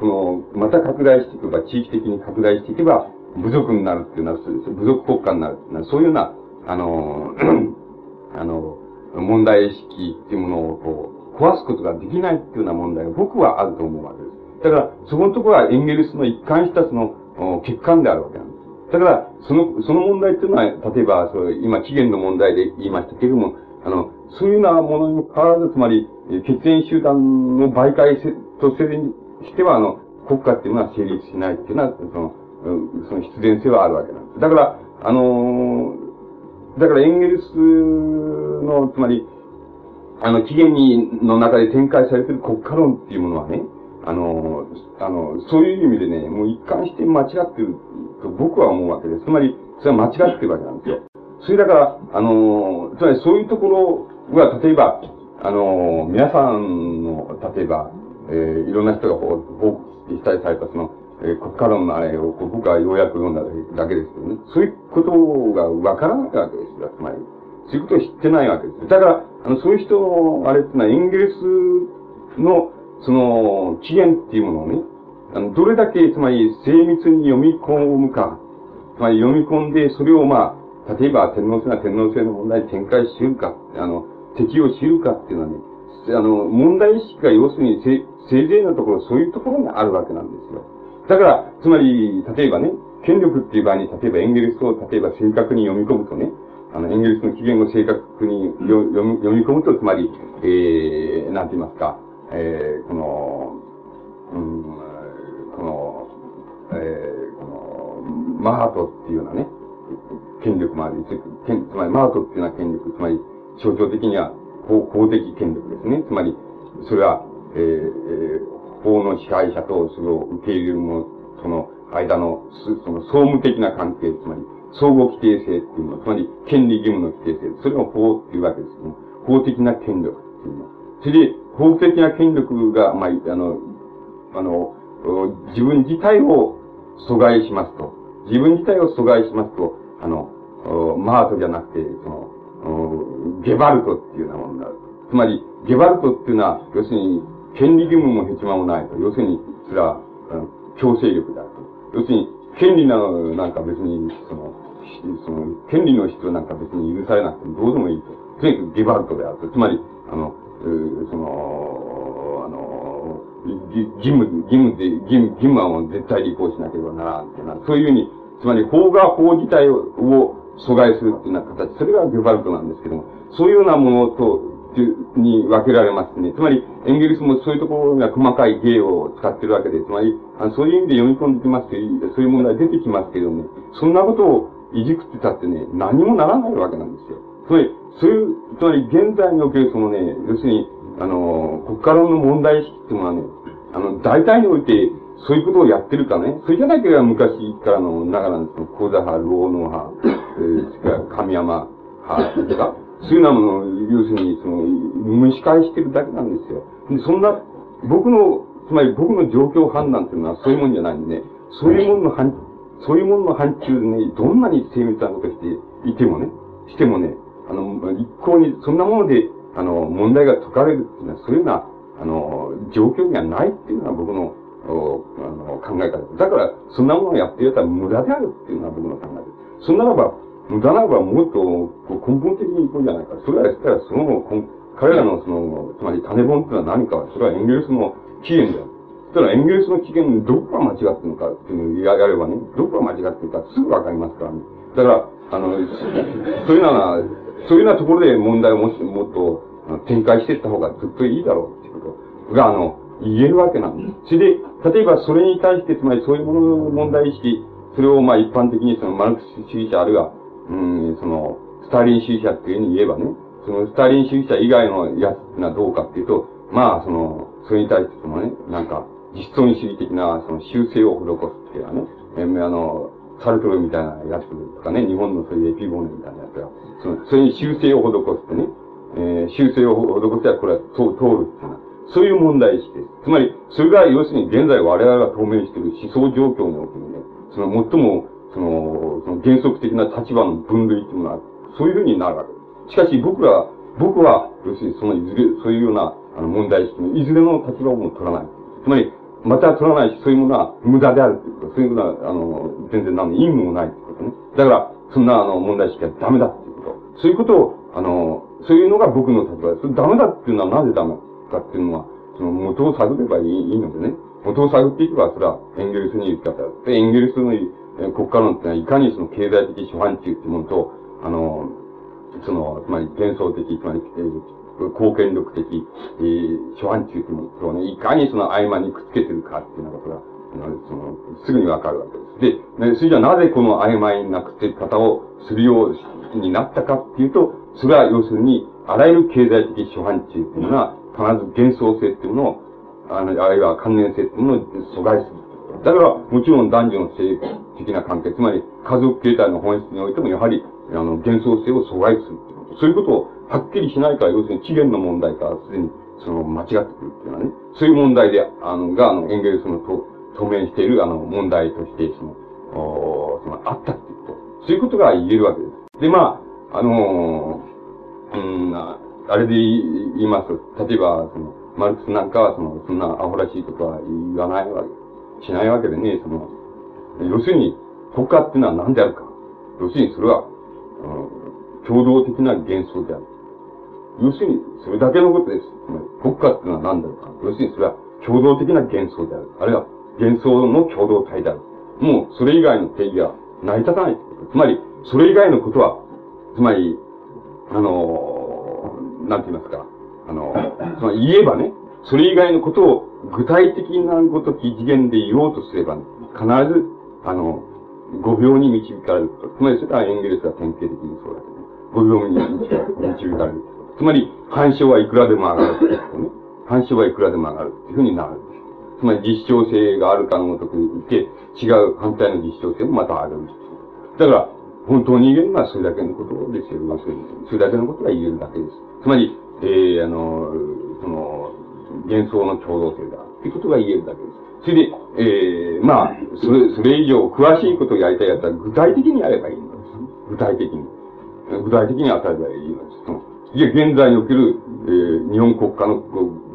この、また拡大していけば、地域的に拡大していけば、部族になるっていうのは、部族国家になるっていうのは、そういうような、あの、あの、問題意識っていうものをこう、壊すことができないっていうような問題が僕はあると思うわけです。だから、そこのところはエンゲルスの一貫したその、欠陥であるわけなんです。だから、その、その問題っていうのは、例えば、そう今、期限の問題で言いましたけれども、あの、そういうようなものにもかかわらず、つまり、血縁集団の媒介とせにしては、あの、国家っていうのは成立しないっていうのは、その、その必然性はあるわけなんです。だから、あの、だからエンゲルスの、つまり、あの、起源に、の中で展開されている国家論っていうものはね、あの、あの、そういう意味でね、もう一貫して間違ってると僕は思うわけです。つまり、それは間違ってるわけなんですよ。それだから、あの、つまりそういうところは、例えば、あの皆さんの、例えば、えー、いろんな人が報告したりされたその、えー、国家論のあれを僕はようやく読んだだけですけどね。そういうことがわからないわけですよ、つまり。そういうことを知ってないわけです。だから、あの、そういう人の、あれってのは、エンゲルスの、その、起源っていうものをね、あの、どれだけ、つまり、精密に読み込むか、つまり読み込んで、それをまあ、例えば天皇制な天皇制の問題に展開しるか、あの、適用しるかっていうのはね、あの、問題意識が要するにせ、せいぜいのところ、そういうところにあるわけなんですよ。だから、つまり、例えばね、権力っていう場合に、例えばエンゲルスを、例えば正確に読み込むとね、あの、エンゲルスの起源を正確に読み読み込むと、つまり、えー、なんて言いますか、えー、この、うん、この、えー、この、マハトっていうようなね、権力もある。つまり、マートっていうような権力、つまり、象徴的には法法的権力ですね。つまり、それは、えー、えー法の支配者とそれを受け入れる者、その間の、その総務的な関係、つまり、相互規定性っていうのは、つまり、権利義務の規定性、それを法っていうわけですけども、法的な権力っていうのは。それで、法的な権力が、まあ、あの、あの、自分自体を阻害しますと、自分自体を阻害しますと、あの、マートじゃなくて、その、ゲバルトっていうようなものになる。つまり、ゲバルトっていうのは、要するに、権利義務もヘチマもないと。要するに、それは、強制力だと。要するに、権利ななんか別に、その、その、権利の必要なんか別に許されなくてもどうでもいいと。とにかくゲバルトであると。つまり、あの、その、あの、義務、義務で、義務、義務は絶対履行しなければならんっていうのは、そういうふうに、つまり法が法自体を阻害するっていうような形、それがゲバルトなんですけども、そういうようなものと、に分けられますね。つまり、エンゲルスもそういうところが細かい芸を使ってるわけで、つまり、あそういう意味で読み込んできますと、そういう問題出てきますけどね、そんなことをいじくってたってね、何もならないわけなんですよ。つまり、そういう、つまり現在におけるそのね、要するに、あの、国家論の問題意識っていうのはね、あの、大体において、そういうことをやってるかね。それじゃなければ昔からのながらの講座派、労農派、えー、神山派とか、そういうようなものを、要するに、その、蒸し返してるだけなんですよ。で、そんな、僕の、つまり僕の状況判断っていうのはそういうもんじゃないんでね、そういうものの範、そういうものの範疇でね、どんなに精密なことしていてもね、してもね、あの、一向にそんなもので、あの、問題が解かれるっていうのは、そういうような、あの、状況にはないっていうのが僕の、おあの考え方だから、そんなものをやってやったら無駄であるっていうのが僕の考えです。そんならば、無駄ならばもっと根本的にいこうじゃないか。それは、したらその、彼らのその、つまり種本ってのは何か、それはエンゲルスの起源だよ。そしたらエンゲルスの起源どこが間違ってるのかっていうのをやればね、どこが間違ってるかすぐわかりますからね。だから、あの、そういうような、そういうようなところで問題をもし、もっと展開していった方がずっといいだろうっていうことが、あの、言えるわけなんです。それで、例えばそれに対して、つまりそういうものの問題意識、それをまあ一般的にそのマルクス主義者あるいは、うん、その、スターリン主義者っていうふうに言えばね、そのスターリン主義者以外のやつっていうのはどうかっていうと、まあ、その、それに対してそのね、なんか、実存主義的な、その修正を施すっていうのはね、えあの、サルトルみたいなやつとかね、日本のそういうエピボーネみたいなやつが、その、それに修正を施してね、えー、修正を施せばこれは通るっていうのは、そういう問題意識です。つまり、それが要するに現在我々が当面している思想状況におけるね、その最も、その、その原則的な立場の分類っていうのは、そういうふうになるわけ。しかし僕ら、僕は、要するにそのいずれ、そういうような、あの問題意識のいずれの立場も取らない。つまり、また取らないし、そういうものは無駄であるっていうこと。そういうものは、あの、全然何の意味もないってことね。だから、そんな、あの、問題意識はダメだっていうこと。そういうことを、あの、そういうのが僕の立場です。ダメだっていうのはなぜダメかっていうのは、その元を探ればいいいいのでね。元を探っていけば、それはエンゲルスに言ったで、エンゲルスの言国家論ってのは、いかにその経済的諸範疇っていうものと、あの、その、つまり幻想的、つまり、えー、貢献力的、えー、諸範疇っていうものとね、いかにその合間にくっつけてるかっていうようなことが、その、すぐにわかるわけです。で、ね、それじゃなぜこの曖昧なくっつけ方をするようになったかっていうと、それは要するに、あらゆる経済的諸範疇っていうのは、必ず幻想性っていうものを、あの、あるいは関連性っていうものを阻害する。だから、もちろん男女の性的な関係、つまり家族形態の本質においても、やはり、あの、幻想性を阻害する。そういうことをはっきりしないから、要するに起源の問題からすでに、その、間違ってくるっていうのはね、そういう問題で、あの、が、あの、エンゲルスのと、当面している、あの、問題として、その、おその、あったっていうこと。そういうことが言えるわけです。で、まあ、あのー、うん、あれで言いますと、例えば、その、マルクスなんかは、その、そんなアホらしいことは言わないわけ、しないわけでね、その、要するに、国家っていうのは何であるか。要するにそれは、うん、共同的な幻想である。要するに、それだけのことです。国家っていうのは何だろうか。要するにそれは共同的な幻想である。あるいは、幻想の共同体である。もう、それ以外の定義は成り立たない。つまり、それ以外のことは、つまり、あのー、なんて言いますか。あの、その言えばね、それ以外のことを具体的なことき次元で言おうとすれば、ね、必ず、あの、5秒に導かれると。つまりそれはエンゲルスは典型的にそうだけど、ね、5秒に導かれる。つまり、反証はいくらでも上がるってことね。反証はいくらでも上がるっていうふうになる。つまり実証性があるかのごとくいて、違う反対の実証性もまた上がる。だから、本当に言えるのはそれだけのことですよ。それだけのことが言えるだけです。つまり、えー、あの、その、幻想の共同性だ。っていうことが言えるだけで。それで、えー、まあ、それ、それ以上、詳しいことをやりたいやつは具体的にやればいいのです。具体的に。具体的に与えればいいのです。そので、現在における、えー、日本国家の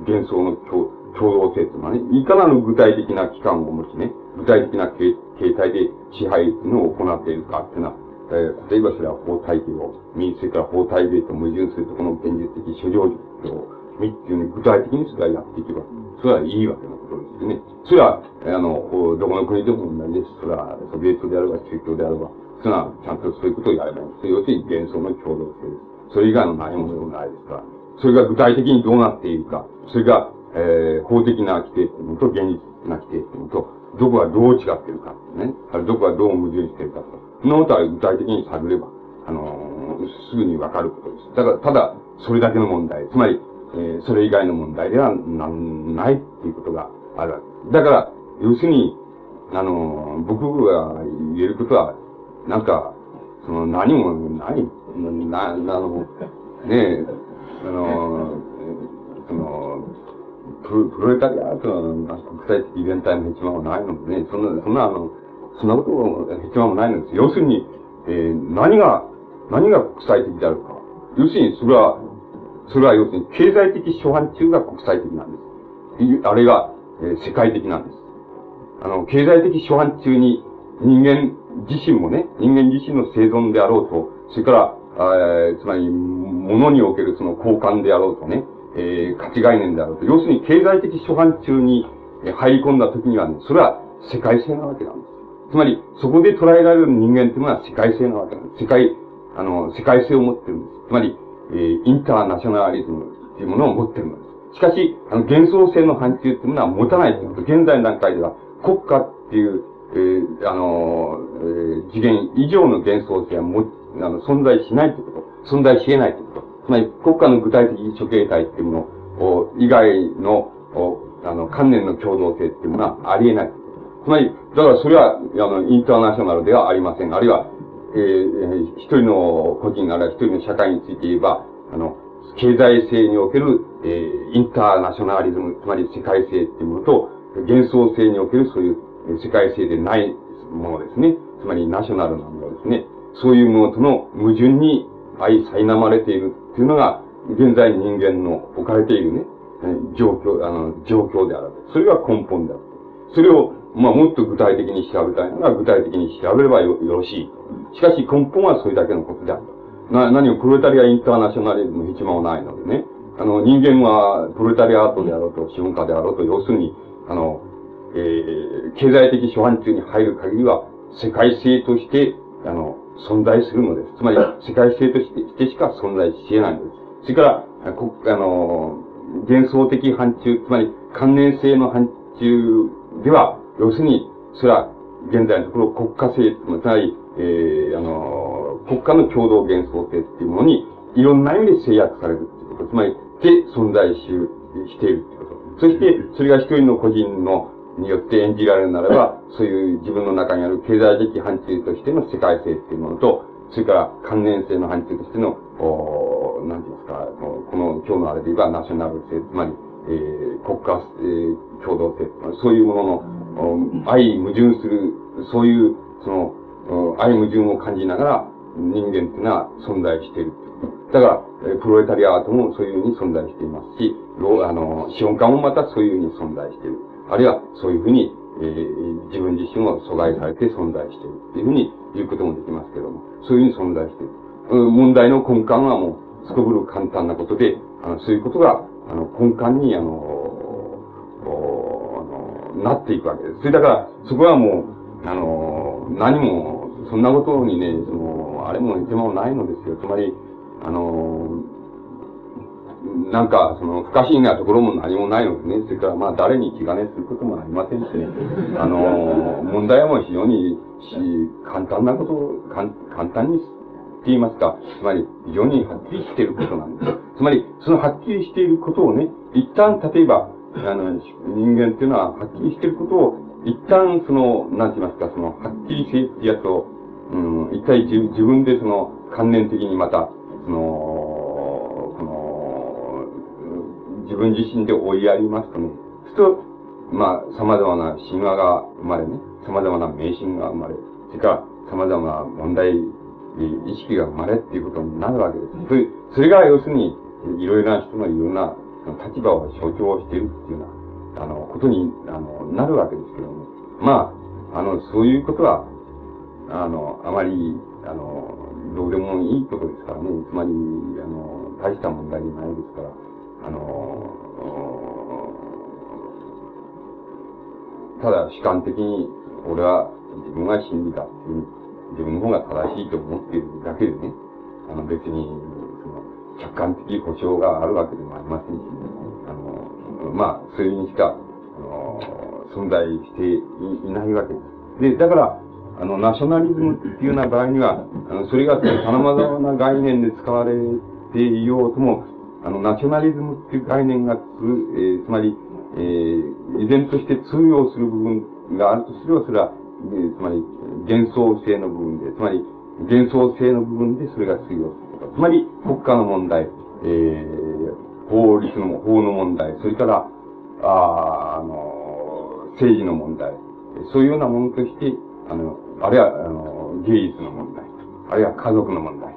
幻想の共共同性というのはね、いかなる具体的な機関を持ちね、具体的な形態で支配のを行っているかっていうのは、例えばそれは法体系を見、それから法体系と矛盾するとこの現実的諸条を見っていうふうに具体的にそれはやっていけば、それはいいわけのことですね。それは、あの、どこの国でも同じです。それは、ソビエトであれば、宗教であれば、それは、ちゃんとそういうことをやればいいんです。要するに幻想の共同性です。それ以外の何ものないですから。それが具体的にどうなっているか、それが、えー、法的な規定っていうのと、現実的な規定っていうのと、どこがどう違っているかね。あるどこがどう矛盾しているかと。そのことは具体的に探れば、あのー、すぐにわかることです。だから、ただ、それだけの問題。つまり、えー、それ以外の問題ではなん、ないっていうことがあるわけ。だから、要するに、あの、僕が言えることは、なんか、その何もない、な、あの、ねえ、あの、その、ププロレタリアートの国際的イベントのヘチマはないのでね、そんな、そんなあの、そんなこともヘチマもないのです。要するに、えー、何が、何が国際的であるか。要するに、それは、それは要するに、経済的初版中が国際的なんです。あれが、えー、世界的なんです。あの、経済的初版中に人間自身もね、人間自身の生存であろうと、それから、え、つまり、物におけるその交換であろうとね、えー、価値概念であろうと。要するに経済的初版中に入り込んだ時にはね、それは世界性なわけなんです。つまり、そこで捉えられる人間っていうのは世界性なわけなんです。世界、あの、世界性を持ってるんです。つまり、えー、インターナショナリズムっていうものを持ってるんです。しかし、あの、幻想性の範疇っていうものは持たないということ。現在の段階では、国家っていう、えー、あの、えー、次元以上の幻想性はも、あの、存在しないということ。存在し得ないということ。つまり、国家の具体的諸形態っていうものを、以外の、おあの、観念の共同性っていうものはあり得ない。つまり、だからそれは、あの、インターナショナルではありません。あるいは、えー、一人の個人、あるいは一人の社会について言えば、あの、経済性における、えー、インターナショナリズム、つまり世界性っていうものと、幻想性におけるそういう世界性でないものですね。つまりナショナルなものですね。そういうものとの矛盾に相苛まれているっていうのが、現在人間の置かれているね、状況、あの、状況である。それが根本である。それを、まあ、もっと具体的に調べたいなら、具体的に調べればよろしい。しかし根本はそれだけのことである。な、何もプロレタリアインターナショナリズムの一番はないのでね。あの、人間はプロレタリアアートであろうと、資本家であろうと、要するに、あの、えー、経済的初版中に入る限りは、世界性として、あの、存在するのです。つまり、世界性としてしか存在し得ないのです。それから、こあの、幻想的範疇、つまり、関連性の範疇では、要するに、それは、現在のところ国家性、つまり、えー、あの、国家の共同幻想性っていうものに、いろんな意味で制約されるっていうこと。つまり、で存在し、しているってこと。そして、それが一人の個人のによって演じられるならば、そういう自分の中にある経済的範疇としての世界性っていうものと、それから関連性の範疇としての、おなんて言いますか、この今日のあれで言えばナショナル性、つまり、えー、国家、えー、共同性、そういうものの、相矛盾する、そういう、その、相矛盾を感じながら、人間っていうのは存在している。だから、プロレタリアートもそういうふうに存在していますし、あの、資本家もまたそういうふうに存在している。あるいは、そういうふうに、えー、自分自身を阻害されて存在しているっていうふうに言うこともできますけども、そういうふうに存在している。問題の根幹はもう、すこぶる簡単なことで、あの、そういうことが、あの、根幹に、あの、なっていくわけです。それだから、そこはもう、あの、何も、そんなことにね、その、あれも手間もないのですよ。つまり、あの、なんか、その、不可思議なところも何もないのでね、それからまあ、誰に気兼ねすることもありませんしね、あの、問題はもう非常に、し、簡単なことを、簡単にって言いますか、つまり、非常にはっきりしていることなんです。つまり、そのはっきりしていることをね、一旦、例えば、あの、人間っていうのは、はっきりしていることを、一旦、その、なんて言いますか、その、はっきり性ってやつを、うん、一体自分でその、観念的にまた、その、その自分自身で追いやりますとね、ふと、まあ、様々な神話が生まれね、様々な迷信が生まれ、それから様々な問題、意識が生まれっていうことになるわけです。それそれが要するに、いろいろな人のいろんな立場を象徴しているっていうような、あの、ことに、あの、なるわけですけど。まあ、あの、そういうことは、あの、あまり、あの、どうでもいいことですからね。つまり、あの、大した問題じゃないですから。あの、ただ主観的に、俺は自分が真理だっていう、自分の方が正しいと思っているだけでね、あの別に、その、客観的保証があるわけでもありませんし、あの、まあ、そういうにしか、存在していないわけです。で、だから、あの、ナショナリズムっていうような場合には、あの、それが様々な概念で使われていようとも、あの、ナショナリズムっていう概念がつ、えー、つまり、えー、依然として通用する部分があるとすれば、それは、えー、つまり、幻想性の部分で、つまり、幻想性の部分でそれが通用するつまり、国家の問題、えー、法律の、法の問題、それから、ああの、政治の問題、そういうようなものとして、あの、あるいは、あの、芸術の問題、あるいは家族の問題、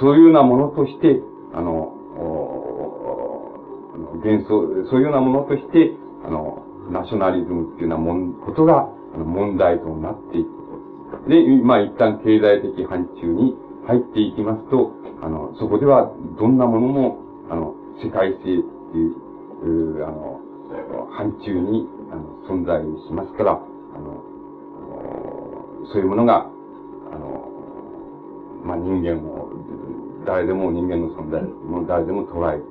そういうようなものとして、あの、幻想、そういうようなものとして、あの、ナショナリズムっていうようなもん、ことが、問題となっていく。で、まあ一旦経済的範疇に入っていきますと、あの、そこではどんなものも、あの、世界性っていう、あの、範疇にあの存在しますから、あの、そういうものが、あの、まあ人間を、誰でも人間の存在も誰でも捉える。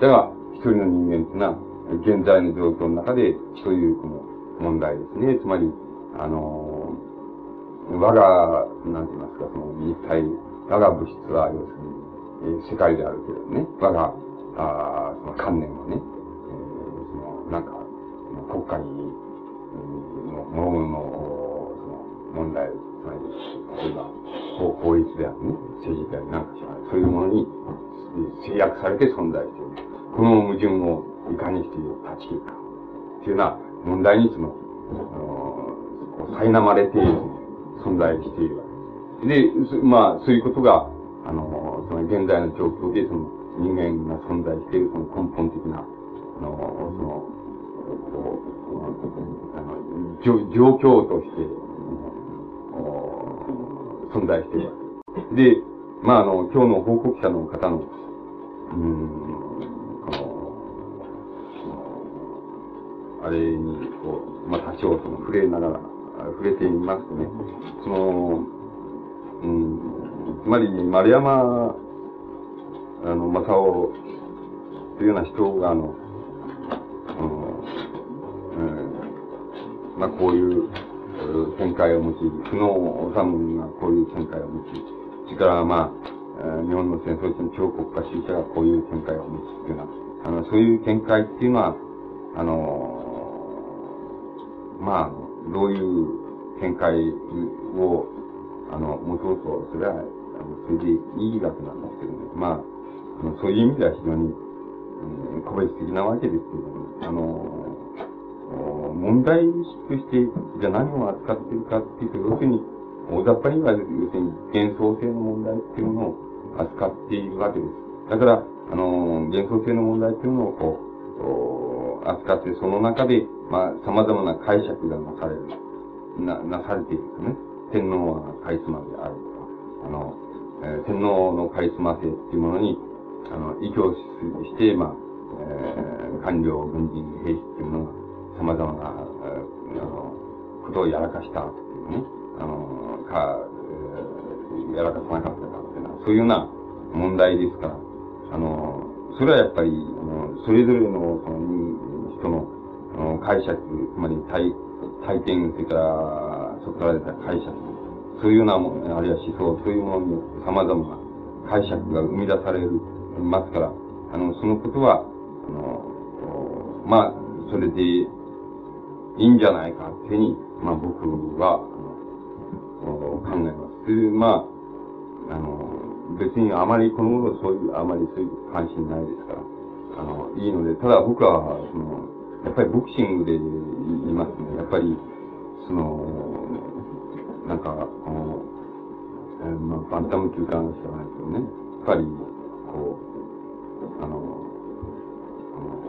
だが、一人の人間というのは、現在の状況の中で、そういうこの問題ですね。つまり、あの、我が、なんて言いますか、その肉体、我が物質は、要するに、えー、世界であるけどね、我が、あその観念はね、えー、その、なんか、国家に、の、諸々の、その、問題、つまり、例えば、法律であるね、政治であるなんかしら、そういうものに制約されて存在している。この矛盾をいかにして断ち切るか。というような問題にその、あの、苛まれて、存在しているわけです。で、まあ、そういうことが、あの、その現在の状況で、その人間が存在しているその根本的な、あの、そ、の状況として、存在しているわけです。で、まあ、あの、今日の報告者の方の、うん、あれに、こう、まあ、多少その触れながら、触れていますとね、その、うん、つまり、丸山、あの、正雄というような人が、あの、うん、まあ、こういう見解を持ち、久野治がこういう見解を持ち、それからまあ、日本の戦争中の超国家主義者がこういう見解を持つっていうような、あの、そういう見解っていうのは、あの、まあ、どういう見解を、あの、持とうと、それは、それでいいわけなんですけどね。まあ、そういう意味では非常に、うん、個別的なわけですけども、あの、問題意識として、じゃあ何を扱っているかっていうと、要するに、大雑把には、要するに幻想性の問題っていうものを扱っているわけです。だから、あの、幻想性の問題っていうのをこう、扱って、その中で、まあ、様々な解釈がなされる、な、なされているとね。天皇はカリスマであるとか、あの、えー、天皇のカリスマ性っていうものに、あの、依拠して、まあ、えー、官僚、軍人、兵士っていうものが、様々な、え、あの、ことをやらかしたっていうね。あの、か、えー、やらかさなかったかっていうのは、そういうような問題ですから、あの、それはやっぱり、あのそれぞれの、その、人の、あの解釈、つまり体、体験、それから、そこから出た解釈、そういうようなもの、あるいは思想、そういうものによって様々な解釈が生み出される、ますから、あの、そのことは、あの、まあ、それで、いいんじゃないかってに、まあ僕は、考えます。まあ、あの、別にあまりこの頃そういう、あまりそういう関心ないですから、あの、いいので、ただ僕は、その、やっぱりボクシングで言いますね。やっぱり、その、なんか、この、えー、まあ、バンタム級かの人ないですよね。やっぱり、こう、あのあの、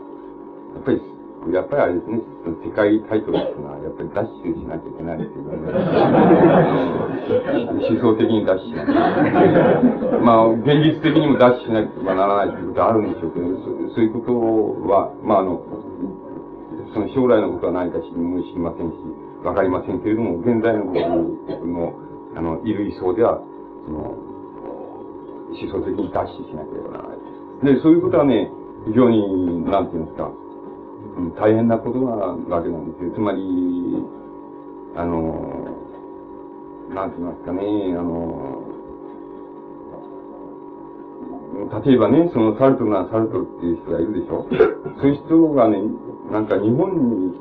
やっぱり、やっぱりあれですね、世界タイトルっていうのは、やっぱりダッシュしなきゃいけないっていうね、思想的にダッシュしなきゃいけない。まあ、現実的にもダッシュしなければならないってことはあるんでしょうけど、そういうことは、まあ、あの、その将来のことは何か知りませんし、わかりませんけれども、現在の僕の、あの、いる位相では、その、思想的にダッシュしなければならない。で、そういうことはね、非常に、なんていうんですか、大変なことなわけなんですよ。つまり、あの、なんて言いますかね、あの、例えばね、そのサルトルなサルトルっていう人がいるでしょ そういう人がね、なんか日本に、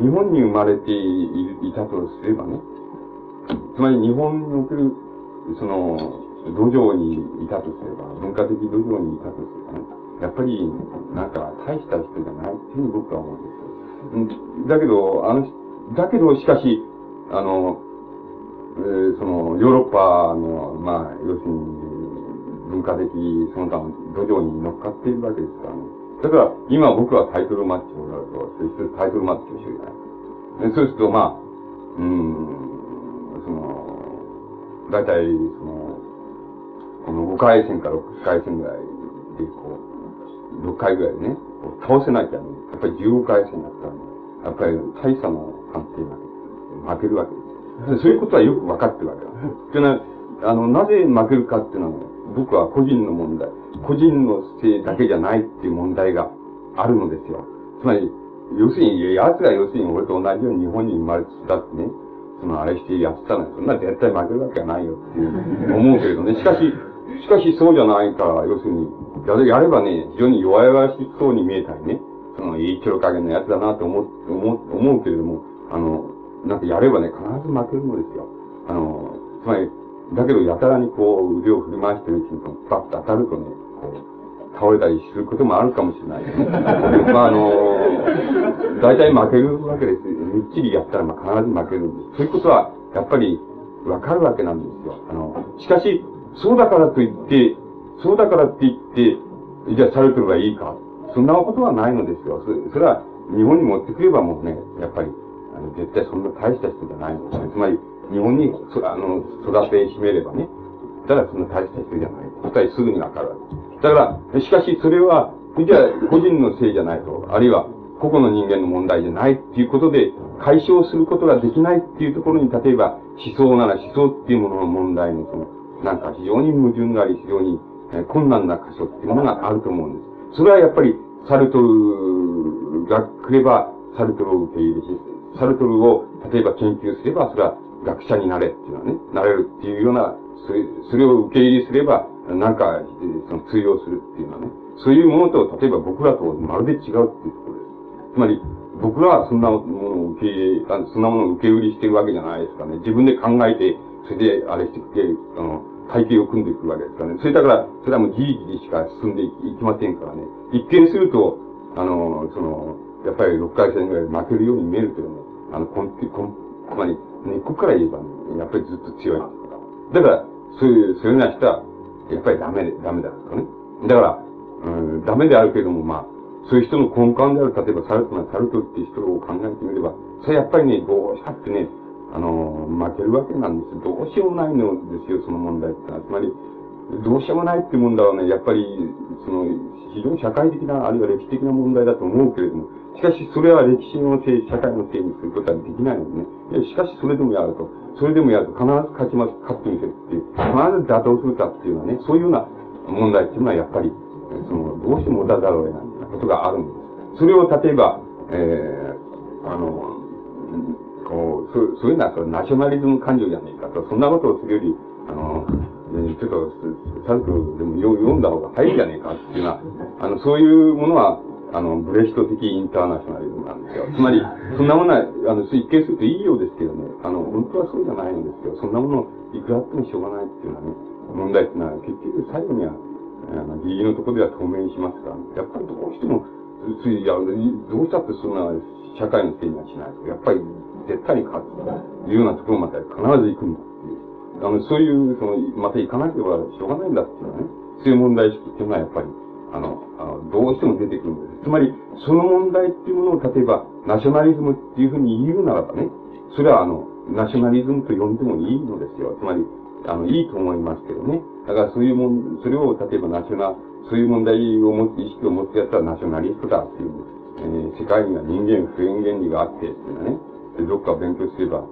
日本に生まれていたとすればね、つままり日本における、その、土壌にいたとすれば、文化的土壌にいたとすればね、やっぱり、なんか、大した人じゃないっていうふうに僕は思うんですよ。だけど、あの、だけど、しかし、あの、えー、その、ヨーロッパの、まあ、要するに、文化的、その他の土壌に乗っかっているわけですからね。だから、今僕はタイトルマッチをやると、そうタイトルマッチをしるじゃない。そうすると、まあ、うん、その、大体、その、この5回戦か6回戦ぐらいで、こう、6回ぐらいね、倒せなきゃね、やっぱり15回戦だったらね、やっぱり大差の判定が負けるわけです。そういうことはよく分かってるわけだ。というのは、あの、なぜ負けるかっていうのは、僕は個人の問題、個人のせいだけじゃないっていう問題があるのですよ。つまり、要するに、奴が要するに俺と同じように日本に生まれてたってね、そのあれしてやってたのそんな絶対負けるわけはないよっていう 思うけれどね。しかし、しかしそうじゃないから、要するに、やれやればね、非常に弱々しそうに見えたりね、その、一丁加減のやつだなと思う、思う、思うけれども、あの、なんかやればね、必ず負けるのですよ。あの、つまり、だけど、やたらにこう、腕を振り回してるうちに、バッと当たるとね、こう、倒れたりすることもあるかもしれない、ね。まあ、あの、大体負けるわけです。みっちりやったら、まあ、必ず負けるんです。そういうことは、やっぱり、わかるわけなんですよ。あの、しかし、そうだからといって、そうだからって言って、じゃあ、サルトルがいいか。そんなことはないのですよ。それは、日本に持ってくればもうね、やっぱり、あの、絶対そんな大した人じゃないのです。つまり、日本に、あの、育てしめればね、ただそんな大した人じゃない。二人すぐにわかるわけ。だから、しかしそれは、じゃあ個人のせいじゃないと、あるいは個々の人間の問題じゃないっていうことで解消することができないっていうところに、例えば思想なら思想っていうものの問題のその、なんか非常に矛盾があり、非常に困難な箇所っていうものがあると思うんです。それはやっぱりサルトルが来れば、サルトルを受け入れし、サルトルを例えば研究すれば、それは学者になれっていうのはね、なれるっていうような、それを受け入れすれば、なんか、その通用するっていうのはね、そういうものと、例えば僕らとまるで違うっていうところです。つまり、僕らはそんなものを受け入れ、そんなものを受け売りしてるわけじゃないですかね。自分で考えて、それであれしてきて、あの、体系を組んでいくわけですからね。それだから、それはもう事実でしか進んでいきませんからね。一見すると、あの、その、やっぱり6回戦ぐらい負けるように見えるけどね、あの、根底、根、つまり、根っこから言えばね、やっぱりずっと強い。だから、そういう、そういうような人は、やっぱりダメで、ダメだとかね。だから、うん、ダメであるけれども、まあ、そういう人の根幹である、例えばサルトなサルトっていう人を考えてみれば、それやっぱりね、どうしたってね、あの、負けるわけなんですよどうしようもないのですよ、その問題ってのは。つまり、どうしようもないって問題はね、やっぱり、その、非常に社会的な、あるいは歴史的な問題だと思うけれども、しかしそれは歴史のせい、社会のせいにすることはできないのでね。しかしそれでもやると、それでもやると必ず勝ちます、勝ってみせるっていう、必ず打倒するかっていうのはね、そういうような問題っていうのはやっぱり、その、どうしても持たざるを得ないことがあるんです。それを例えば、えー、あの、そうそういうのはナショナリズム感情じゃないかと、そんなことをするより、あの、えちょっと、サルトルでも読んだ方が早いじゃねえかっていうのは、あの、そういうものは、あの、ブレヒト的インターナショナリズムなんですよ。つまり、そんなものは、あの、一見するといいようですけどね、あの、本当はそうじゃないんですよ。そんなもの、いくらあってもしょうがないっていうのはね、問題っていうのは、結局最後には、あの、ギリのところでは透明にしますから、やっぱりどうしても、つい、いや、どうしたってそんな社会のせいにはしないと。やっぱり絶対に勝つというようなところまで必ず行くんだっていう。あの、そういう、その、また行かなければしょうがないんだっていうのはね、そういう問題意識っていうのはやっぱり、あの、あのどうしても出てくるんです。つまり、その問題っていうものを例えば、ナショナリズムっていうふうに言うならばね、それはあの、ナショナリズムと呼んでもいいのですよ。つまり、あの、いいと思いますけどね。だからそういうもん、それを例えばナショナ、そういう問題を持つ、意識を持つやつはナショナリストだっていう、えー、世界には人間普遍原理があってっていうのはね。どっか勉強すれば、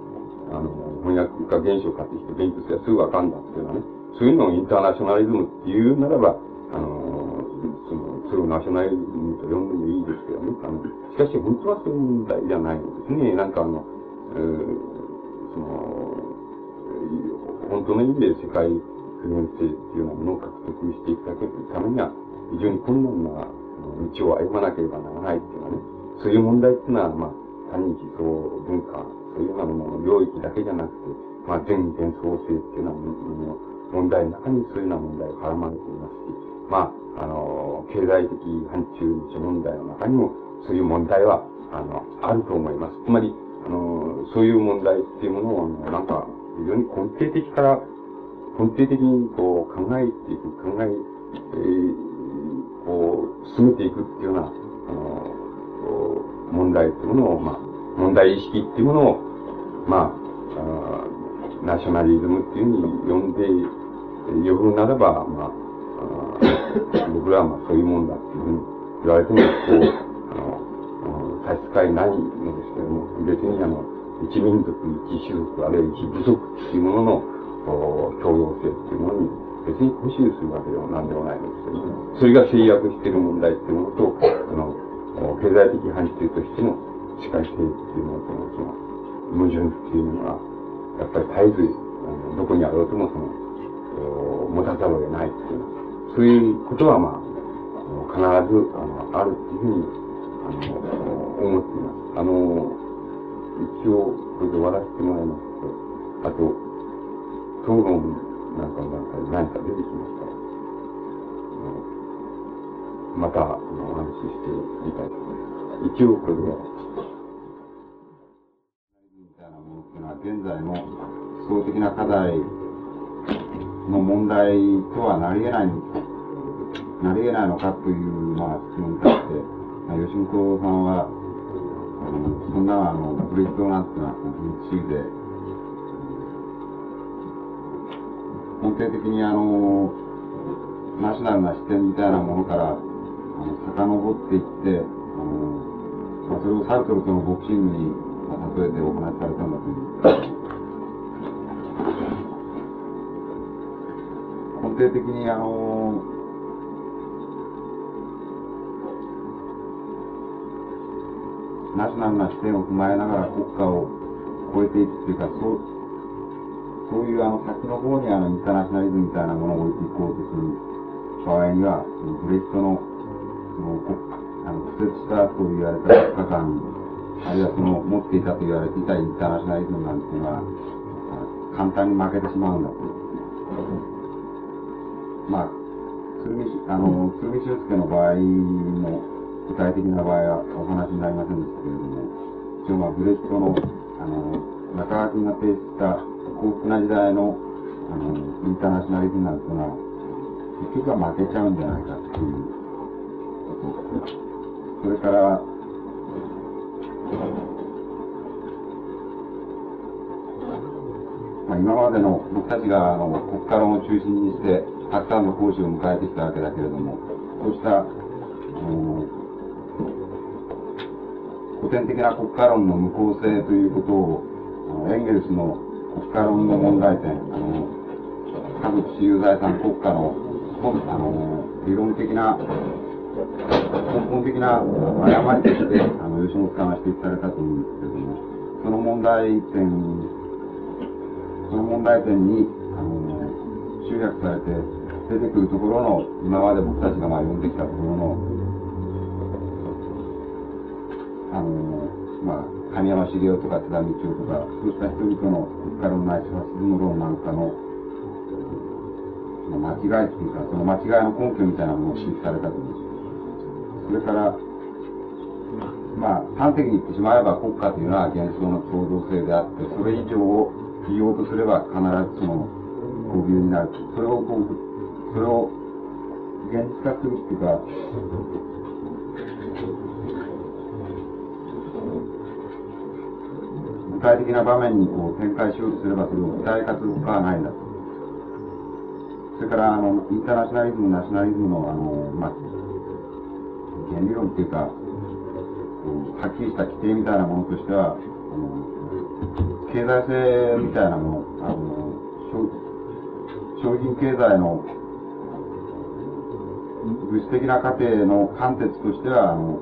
あの、翻訳か現象を買ってきて勉強すればすぐわかるんだっていうのはね。そういうのをインターナショナリズムっていうならば、あの、その、それをナショナリズムと呼んでもいいですけどね。あの、しかし本当はそういう問題じゃないんですね。なんかあの、えー、その、本当の意味で世界普遍性っていうようなものを獲得していくためには、非常に困難な道を歩まなければならないっていうのはね、そういう問題っていうのは、まあ、単に思想、文化、そういうようなものの領域だけじゃなくて、
まあ、全幻想性っていうのは、問題の中にそういうような問題が絡まれていますし、まあ、あの、経済的範疇日問題の中にも、そういう問題は、あの、あると思います。つまり、あの、そういう問題っていうものを、あの、なんか、非常に根底的から、根底的にこう考えていく、考え、えー、こう、進めていくっていうような、あの、問題っていうものを、まあ、問題意識っていうものを、まあ、あナショナリズムっていうふうに呼んで、呼ぶならば、まあ、あ僕らはまあそういうもんだっていうふうに言われても、こう、あの差し支えないのですけども、別にあの、一民族、一種族、あるいは一部族っていうものの、共同性っていうものに、別に固執するわけでは何でもないんですけども、それが制約している問題っていうものと、あの、経済的範疇としての社会性っていうものとのその矛盾っていうのは、やっぱり絶えず、あのどこにあろうともその、持たざるを得ないっていう、そういうことはまあ、必ずあのあるっていうふうにあの、思っています。あの、一応、これで終わらせてもらいますと、あと、討論なんかの中で何か出てきました、また、お話ししてみたいと思います。一応、これで、みたいなものっていうのは、現在の思想的な課題の問題とはなり得ないなり得ないのかという、まあ、質問に対して、まあ吉本さんは、あのそんなあのブレッドなんていうのは民主主義で、根底的にあの、ナショナルな視点みたいなものから、の、遡っていって、あの、まあ、それをサルトルとのボクシングに、まあ、例えてお話しされたんだという。根底的にあの、ナショナルな視点を踏まえながら国家を超えていくっていうか、そう、そういうあの先の方にあのインターナショナリズムみたいなものを置いていこうとする場合には、ブレスト、の、あの、苦節したと言われた国家間、あるいはその持っていたと言われていたインターナショナリズムなんていうのは、簡単に負けてしまうんだと。まあ、鶴見、あの、鶴見俊介の場合も、具体的な場合はお話になりませんでしたけれども、一応まあブレストの、あの、中川君が提出した幸福な時代の、あの、インターナショナリズムなんていうのは、結局は負けちゃうんじゃないかっていう。それから、ま、今までの僕たちがあの国家論を中心にしてたくさんの講師を迎えてきたわけだけれども、こうしたあの古典的な国家論の無効性ということを、エンゲルスの国家論の問題点、あの、各私有財産国家の、あの、理論的な、根的な誤りとして、あの、吉本さんは指摘されたと思うんですけれども、その問題点、その問題点に、あの、集約されて出てくるところの、今まで僕たちがまあ読んできたところの、あの、まあ、神山茂雄とか津田道夫とか、そうした人々の国家論ないしは鈴の論なんかの、その間違いっていうか、その間違いの根拠みたいなものを指摘されたと思うんです。それから、まあ、端的に言ってしまえば国家というのは幻想の共同性であって、それ以上を利用とすれば必ずその、交流になる。それをこう、それを現実化するっていうか、具体的な場面にこう展開しようとすればそれを具体化する他はないんだと。それからあのインターナショナリズム、ナショナリズムのあの、まあ、原理論っていうか、はっきりした規定みたいなものとしては、あの経済性みたいなもの、あの商品経済の物質的な過程の貫徹としては、あの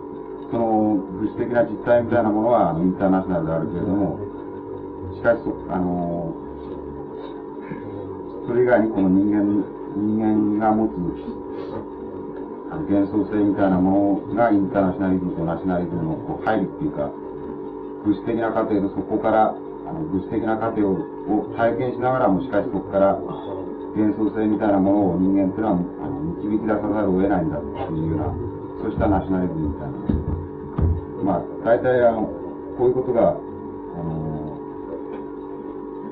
その物質的な実態みたいなものはインターナショナルであるけれども、しかし、あのそれ以外にこの人間、人間が持つ幻想性みたいなものがインターナショナリズムとナショナリズムのこう入るっていうか、物質的な過程でそこから、あの物質的な過程をを体験しながらも、しかしそこから幻想性みたいなものを人間っていうのはあの導き出さざるを得ないんだっていうような、そうしたナショナリズムみたいな。まあ、大体あの、こういうことが、あの、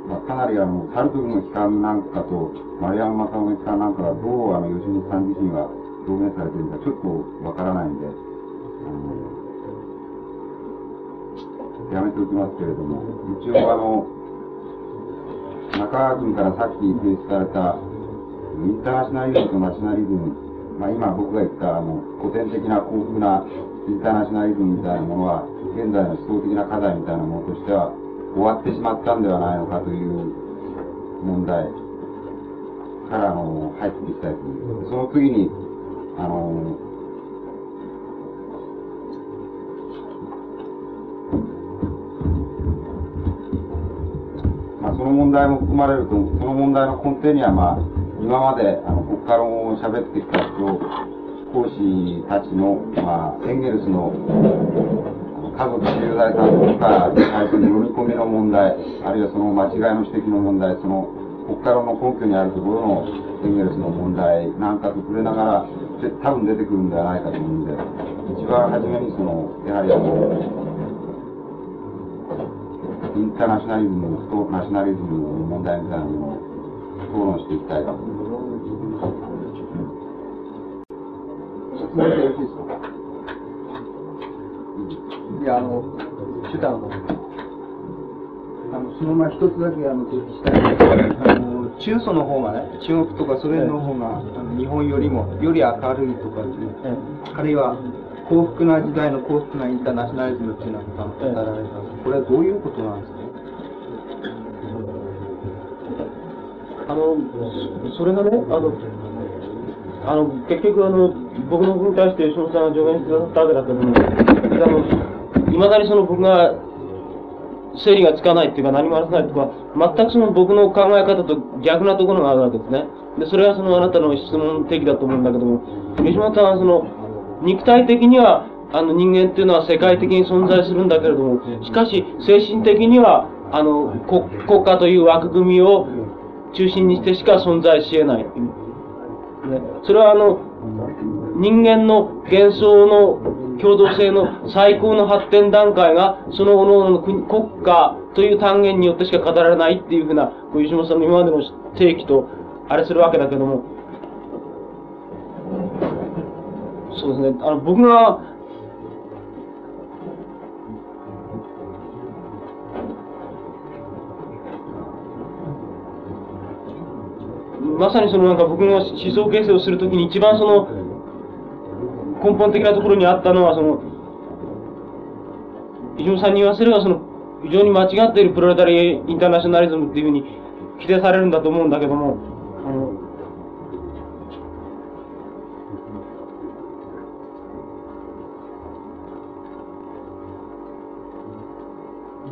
まあ、かなりあの、サルトルの期間なんかと、マリアン・マサオの期間なんかがどうあの、吉本さん自身が表現されているかちょっとわからないんで、あの、やめておきますけれども、一応あの、中川君からさっき提出された、インターナショナリズムとナショナリズム、まあ今僕が言ったあの、古典的な幸福なインターナショナリズムみたいなものは、現在の思想的な課題みたいなものとしては、終わってしまったんではないのかという問題からの入っていきたいと思います。その次に、あの、まあ、その問題も含まれると、その問題の根底には、まあ、今まであの国家論を喋ってきた人、講師たちの、まあ、エンゲルスの家族私有財産とかに対する読み込みの問題、あるいはその間違いの指摘の問題、その国家論の根拠にあるところのエンゲルスの問題なんかと触れながら、多分出てくるんではないかと思うんで、一番初めにその、やはりあの、インターナショナリズムとナショナリズムの問題みたいなものを討論していきたいかと思います。質問してよろしいですか
いや、あの、シュターの、あの、そのまま一つだけあの、提起したい。んですけど、あの、中祖の方がね、中国とかソ連の方が、あの日本よりも、より明るいとかですね、あるいは、幸福な時代の幸福なインターナショナリズムっていうのは語られた。これはどういうことなんですか？
あの、それがね、あの、あの、結局あの、僕の分に対して吉本さんが助言してくださったわけだけども、いまだにその僕が、整理がつかないっていうか何も話せないとか、全くその僕の考え方と逆なところがあるわけですね。で、それはそのあなたの質問的だと思うんだけども、吉本さんはその、肉体的には、あの人間っていうのは世界的に存在するんだけれども、しかし精神的には、あの、国国家という枠組みを中心にしてしか存在し得ない。ね、それはあの、人間の幻想の共同性の最高の発展段階が、その各々の国国家という単元によってしか語られないっていうふうな、小石本さんの今までの定義と、あれするわけだけども、そうですね、あの、僕が、まさにそのなんか僕の思想形成をするときに一番その根本的なところにあったのはその、石本さんに言わせればその非常に間違っているプロレタリーインターナショナリズムっていうふうに規定されるんだと思うんだけども、あの、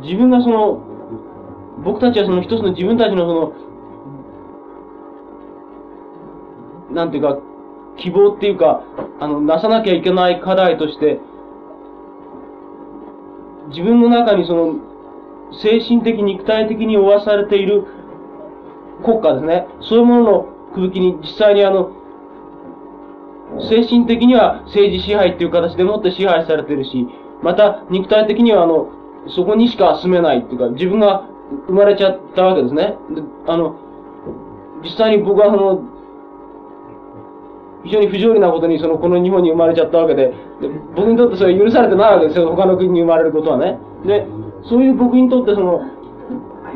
自分がその、僕たちはその一つの自分たちのその、なんていうか、希望っていうか、あの、なさなきゃいけない課題として、自分の中にその、精神的、肉体的に負わされている国家ですね。そういうものの空気に実際にあの、精神的には政治支配っていう形でもって支配されてるし、また肉体的にはあの、そこにしか住めないっていうか、自分が生まれちゃったわけですね。であの、実際に僕はその、非常に不条理なことに、その、この日本に生まれちゃったわけで、僕にとってそれは許されてないわけですよ、他の国に生まれることはね。で、そういう僕にとってその、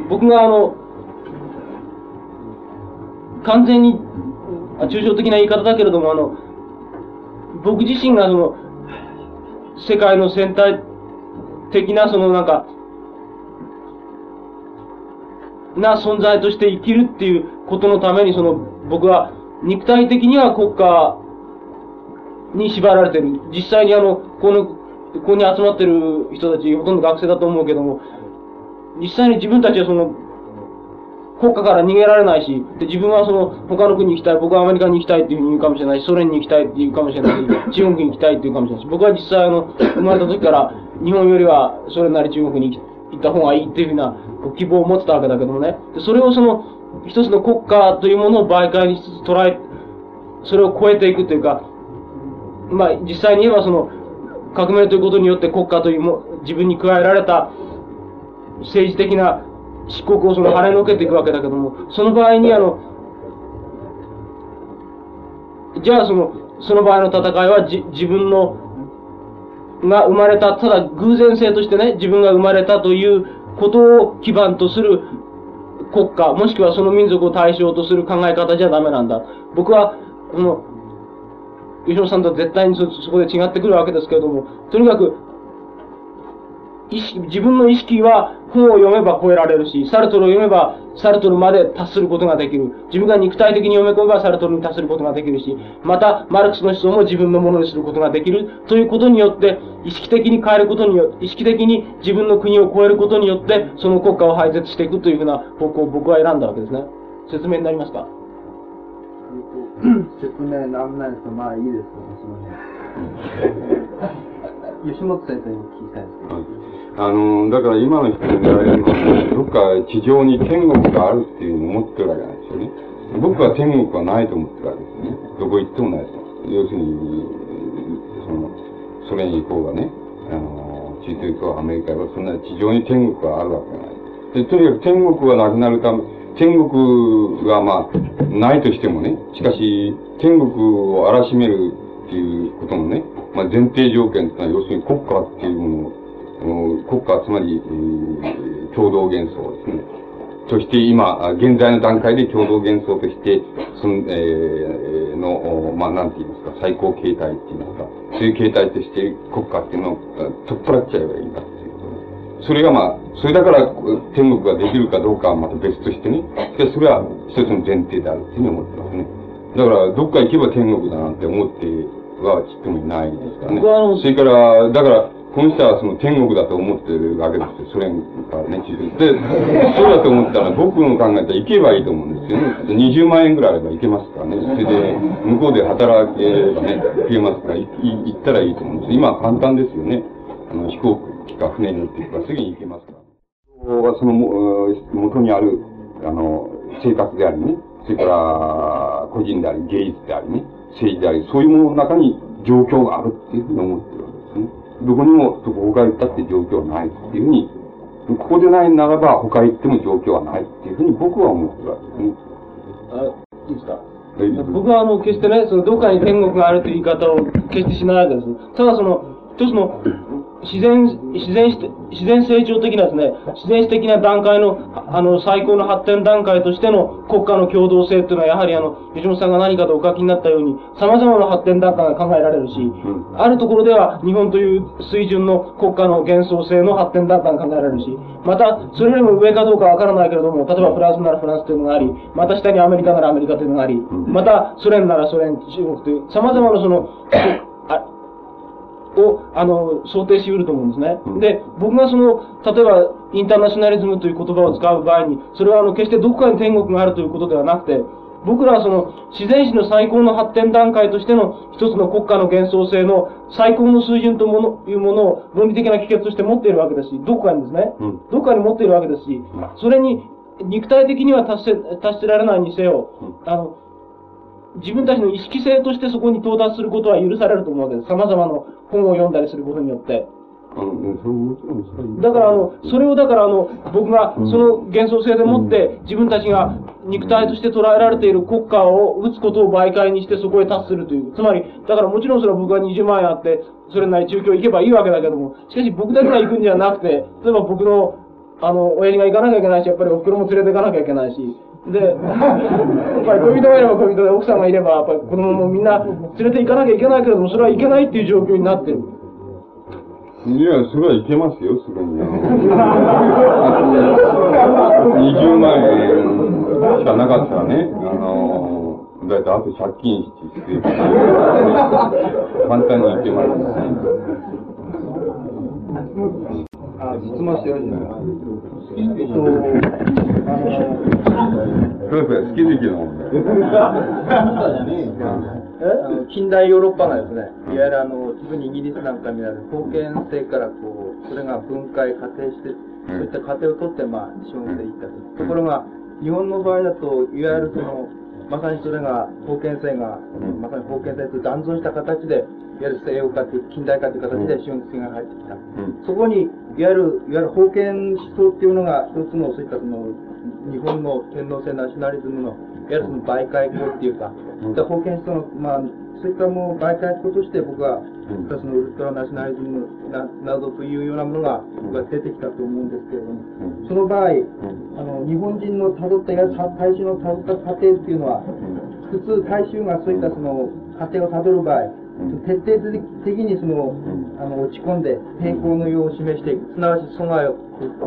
僕があの、完全に、抽象的な言い方だけれども、あの、僕自身がその、世界の全体的なそのなんか、な存在として生きるっていうことのためにその、僕は肉体的には国家に縛られてる。実際にあの、この、ここに集まってる人たち、ほとんど学生だと思うけども、実際に自分たちはその、国家から逃げられないし、で自分はその、他の国に行きたい、僕はアメリカに行きたいっていうふうに言うかもしれないし、ソ連に行きたいって言うかもしれないし、中国に行きたいって言うかもしれないし、僕は実際あの、生まれた時から、日本よりはそれなり中国に行った方がいいっていうふうな希望を持ってたわけだけどもね。でそれをその、一つの国家というものを媒介にしつつ捉え、それを超えていくというか、まあ、実際に言えばその、革命ということによって国家というも、自分に加えられた政治的な漆黒をその跳ねのけていくわけだけども、その場合にあの、じゃあその、その場合の戦いはじ自分の、が生まれた、ただ偶然性としてね、自分が生まれたということを基盤とする国家、もしくはその民族を対象とする考え方じゃダメなんだ。僕は、この、吉野さんとは絶対にそそこで違ってくるわけですけれども、とにかく、自分の意識は本を読めば超えられるし、サルトルを読めばサルトルまで達することができる。自分が肉体的に読め込めばサルトルに達することができるし、また、マルクスの思想も自分のものにすることができるということによって、意識的に変えることによって、意識的に自分の国を超えることによって、その国家を廃絶していくというふうな方向を僕は選んだわけですね。説明になりますか？
説明なんないですかまあいいですよ、その辺。吉本先生に聞きたいんですけど。
あの、だから今の人に言われるのは、どっか地上に天国があるっていうふうに思ってるわけなんですよね。僕は天国はないと思ってるわけですね。どこ行ってもないと。要するに、その、ソ連以降がね、あの、中東以降アメリカはそんな地上に天国があるわけがない。で、とにかく天国がなくなるため、天国がまあ、ないとしてもね、しかし、天国を荒らしめるっていうことのね、まあ前提条件ってのは要するに国家っていうものを国家、つまり、えー、共同幻想ですね。そして今、現在の段階で共同幻想として、その、えー、の、まあ、なんて言いますか、最高形態って言いますか、そういう形態として国家っていうのを取っ払っちゃえばいいんだっていうことそれがまあ、それだから天国ができるかどうかはまた別としてね、でそれは一つの前提であるっていうふうに思ってますね。だから、どっか行けば天国だなんて思ってはちっともいないですからね。それから、だから、この人はその天国だと思ってるわけですよ、ソ連からね、で、そうだと思ったら僕の考えたら行けばいいと思うんですよね。20万円ぐらいあれば行けますからね。それで、向こうで働けばね、行けますから、行ったらいいと思うんです今は簡単ですよね。あの、飛行機か船に乗っていけばすぐに行けますから。その元にある、あの、生活でありね、それから個人であり、芸術でありね、政治であり、そういうものの中に状況があるっていうふうに思ってるわどこにも他行ったって状況はないっていうふうに、ここでないならば他行っても状況はないっていうふうに僕は思ってるわけですね。
あ、いいですか？僕はあの、決してね、そのどっかに天国があるという言い方を決してしないわけです。ただその、一つの自然、自然して、自然成長的なですね、自然史的な段階の、あの、最高の発展段階としての国家の共同性っていうのは、やはりあの、吉本さんが何かとお書きになったように、様々な発展段階が考えられるし、あるところでは日本という水準の国家の幻想性の発展段階が考えられるし、また、それよりも上かどうかわからないけれども、例えばフランスならフランスというのがあり、また下にアメリカならアメリカというのがあり、またソ連ならソ連、中国という、様々なその、を、あの、想定し得ると思うんですね。で、僕がその、例えば、インターナショナリズムという言葉を使う場合に、それはあの、決してどこかに天国があるということではなくて、僕らはその、自然史の最高の発展段階としての一つの国家の幻想性の最高の水準というものを論理的な帰結として持っているわけですし、どこかにですね、うん、どこかに持っているわけですし、それに肉体的には達せ、達せられないにせよ、あの、自分たちの意識性としてそこに到達することは許されると思うわけです。様々な本を読んだりすることによって。だからあの、それをだからあの、僕がその幻想性でもって、自分たちが肉体として捉えられている国家を打つことを媒介にしてそこへ達するという。つまり、だからもちろんそれは僕が20万円あって、それなり中京行けばいいわけだけども、しかし僕だけが行くんじゃなくて、例えば僕の、あの、親父が行かなきゃいけないし、やっぱりお袋も連れて行かなきゃいけないし、で、やっぱり恋人がいれば恋人で奥さんがいれば、やっぱり子供もみんな連れて行かなきゃいけないけれども、それはいけないっていう状況になってる。
いや、それはいけますよ、すぐに。20 万円しかなかったらね、あの、だいたいあと借金して、簡単にいけますね。
あ、質問してよいですかえっと、
そう。です好き好きなもん
近代ヨーロッパがですね、いわゆるあの、特にイギリスなんかにある封建性からこう、それが分解、仮定してそう。いった仮定をとって、まあ、資本でいったと。ところが、日本の場合だと、いわゆるその、まさにそれが、封建制が、まさに封建制と断存した形で、いわゆる西洋化という、近代化という形で資本主義が入ってきた。そこに、いわゆる、いわゆる封建思想っていうのが、一つのそういったその、日本の天皇制ナショナリズムの、いわゆるその媒介法っていうか、封建思想の、まあ、そういったもう媒介法として僕は、そのウルトラナショナリズムななどというようなものが僕は出てきたと思うんですけれども、その場合、あの日本人のたどったや大衆のたどった過程っていうのは、普通大衆がそういったその過程をたどる場合、徹底的にその、あの落ち込んで抵抗のようを示していく、すなわち損害を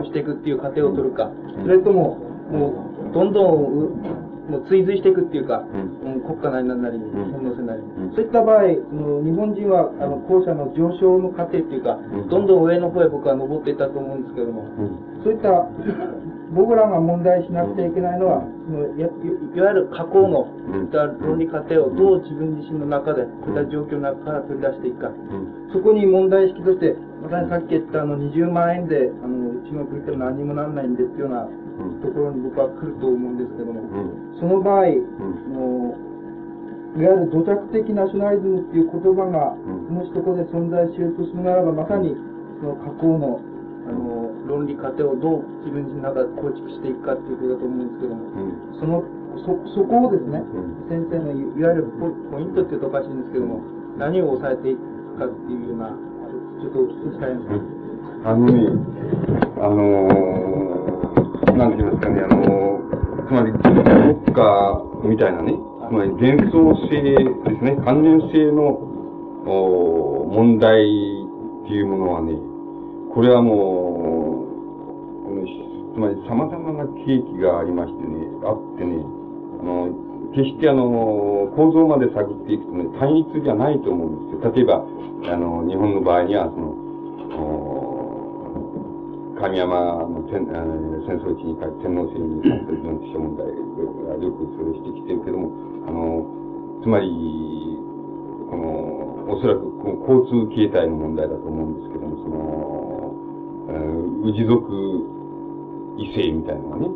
していくっていう過程を取るか、それとも、もう、どんどんもう追随していくっていうか、うん、国家なりなんなりに、天皇制なりに、そういった場合、の日本人は、あの、後者の上昇の過程っていうか、どんどん上の方へ僕は登っていったと思うんですけども、そういった、僕らが問題しなくちゃいけないのは、そのやいわゆる過去の、論理過程をどう自分自身の中で、そういった状況の中から取り出していくか、そこに問題意識として、まさにさっき言ったあの20万円で、あの、うちの国って何にもなんないんですような、ところに僕は来ると思うんですけども、その場合、もういわゆる土着的ナショナリズムっていう言葉が、もしそこで存在しようとするならば、まさにその加工のあの論理過程をどう自分自身の中で構築していくかっていうことだと思うんですけども、そのそそこをですね、先生のいわゆるポイントって言うとおかしいんですけども、何を抑えていくかっていうような、ちょっとお聞きしたいんです。
あのね、あのーなんて言いますかね、あの、つまり、国家みたいなね、つまり幻想性ですね、関連性のお問題っていうものはね、これはもう、つまり様々な契機がありましてね、あってね、あの、決してあの、構造まで探っていくとね、単一じゃないと思うんですよ。例えば、あの、日本の場合には、その、神山の天戦争地に帰って天皇制に関する文知問題がよくそれ指摘してるけども、あの、つまり、この、おそらくこの交通形態の問題だと思うんですけども、その、えー、氏族異性みたいなのがね、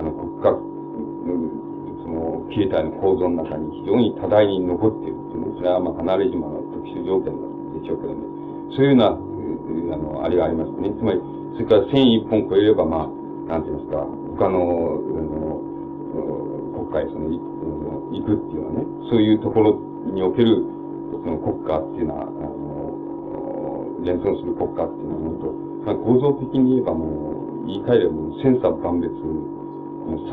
あの、国家、その、形態の構造の中に非常に多大に残っているっていうね、それはまあ離れ島の特殊条件でしょうけどね、そういうような、あの、あれがありますね。つまり、それから線一本超えれば、まあ、なんて言いますか、他の、あの、国家へその、行くっていうのはね、そういうところにおける、その国家っていうのは、あの、連想する国家っていうのは、と、まあ、構造的に言えばもう、言い換えればもう、千差万別、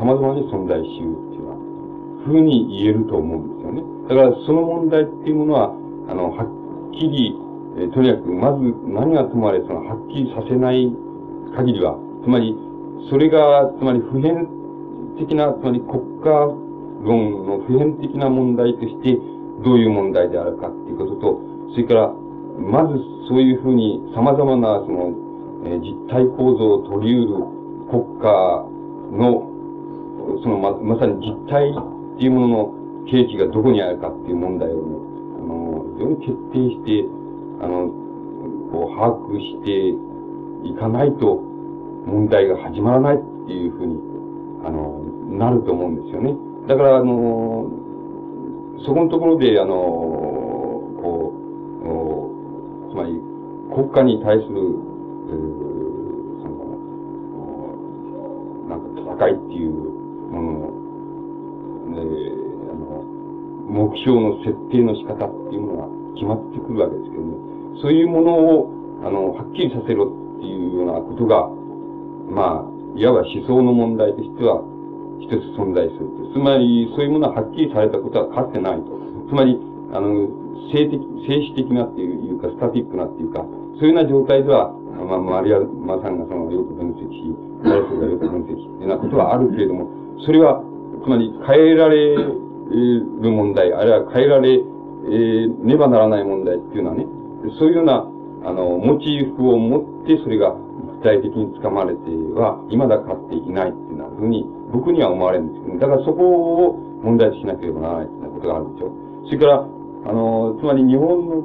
様々に存在しうっていうような、ふうに言えると思うんですよね。だから、その問題っていうものは、あの、はっきり、えとにかく、まず何がともあれ、その、はっきりさせない限りは、つまり、それが、つまり普遍的な、つまり国家論の普遍的な問題として、どういう問題であるかっていうことと、それから、まずそういうふうに様々な、その、えー、実体構造を取り得る国家の、そのま、まさに実体っていうものの契機がどこにあるかっていう問題を、あの、非常に徹底して、あの、こう、把握していかないと問題が始まらないっていうふうに、あの、なると思うんですよね。だから、あの、そこのところで、あの、こう、つまり、国家に対する、その、なんか戦いっていうものの、あの、目標の設定の仕方っていうのが決まってくるわけですけどね。そういうものを、あの、はっきりさせろっていうようなことが、まあ、いわば思想の問題としては、一つ存在するつまり、そういうものははっきりされたことはかつてないと。つまり、あの、性的、静止的なっていうか、スタティックなっていうか、そういうような状態では、まあ、マリア、マさんがその、よく分析し、ダイスがよく分析っていうようなことはあるけれども、それは、つまり、変えられる問題、あるいは変えられ、えー、ねばならない問題っていうのはね、そういうようなあの、モチーフを持ってそれが具体的につかまれては、未だかっていないっていうようなふうに、僕には思われるんですけど、だからそこを問題としなければならないってことがあるんですよ。それから、あの、つまり日本の、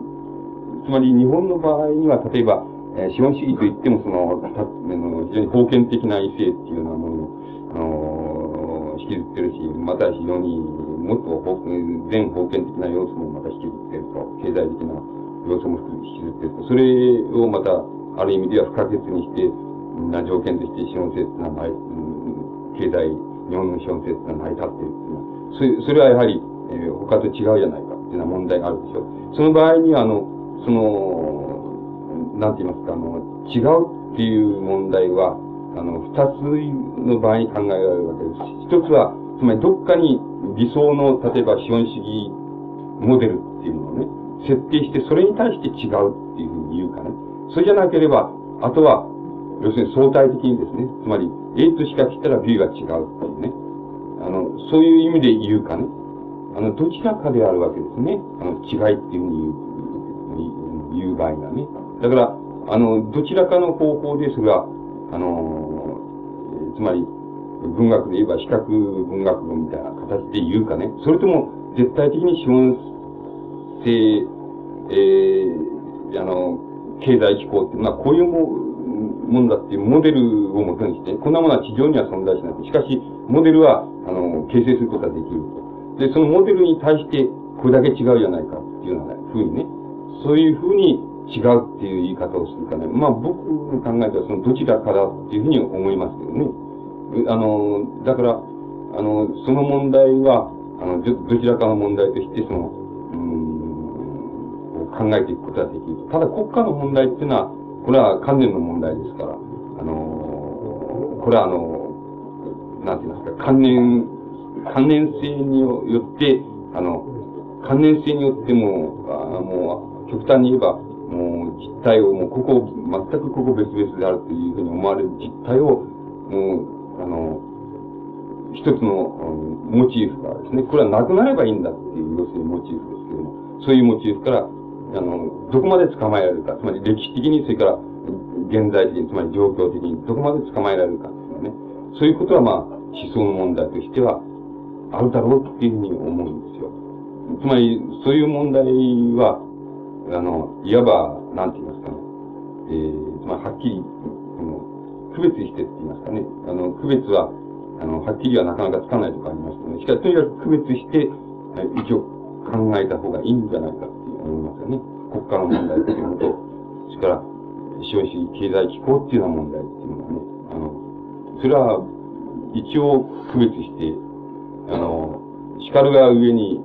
つまり日本の場合には、例えば、えー、資本主義といっても、その、あの非常に封建的な異性っていうようなものを、あの引きずってるし、また非常にもっと全封建的な要素もまた引きずってると、経済的な要素も引きずって、それをまた、ある意味では不可欠にして、な条件として資本性っていうのは、経済、日本の資本性っていうのは成り立っているっていうのは、それはやはり、えー、他と違うじゃないかっていうような問題があるでしょう。その場合には、あの、その、なんて言いますか、あの、違うっていう問題は、あの、二つの場合に考えられるわけです。一つは、つまりどっかに理想の、例えば資本主義モデルっていうのをね、設定して、それに対して違う言うかね。それじゃなければ、あとは、要するに相対的にですね、つまり A としか来たら B が違うっていうね。あの、そういう意味で言うかね。あの、どちらかであるわけですね。あの、違いっていうふうに言う、言う場合がね。だから、あの、どちらかの方法ですが、あの、つまり、文学で言えば比較文学語みたいな形で言うかね。それとも、絶対的に資本性、えー、あの、経済機構って、まあ、こういうももんだっていうモデルをもとにして、こんなものは地上には存在しない。しかし、モデルは、あの、形成することができると。で、そのモデルに対して、これだけ違うじゃないかっていうようなふうにね、そういうふうに違うっていう言い方をするかね。まあ、僕の考えではそのどちらかだっていうふうに思いますけどね。あの、だから、あの、その問題は、あの、ど、ちらかの問題として、その、考えていくことができる。ただ国家の問題っていうのは、これは観念の問題ですから、あのこれはあのなんて言いますか、観念、観念性によって、あの、観念性によっても、あもう、極端に言えば、もう実態を、もうここ、全くここ別々であるというふうに思われる実態を、もう、あの、一つの、モチーフがですね、これはなくなればいいんだっていう、要するにモチーフですけども、そういうモチーフから、あの、どこまで捕まえられるか、つまり歴史的に、それから現在的に、つまり状況的に、どこまで捕まえられるかっていうね、そういうことはまあ、思想の問題としては、あるだろうっていうふうに思うんですよ。つまり、そういう問題は、あの、いわば、なんて言いますかね、えー、つまりはっきり、あの、区別してって言いますかね、あの、区別は、あの、はっきりはなかなかつかないとかありますけどね、しかし、とにかく区別して、一応考えた方がいいんじゃないか思いますよね。国家の問題っていうのと、それから、資本主義経済機構っていうような問題っていうのはね、あの、それは、一応区別して、あの、叱るが上に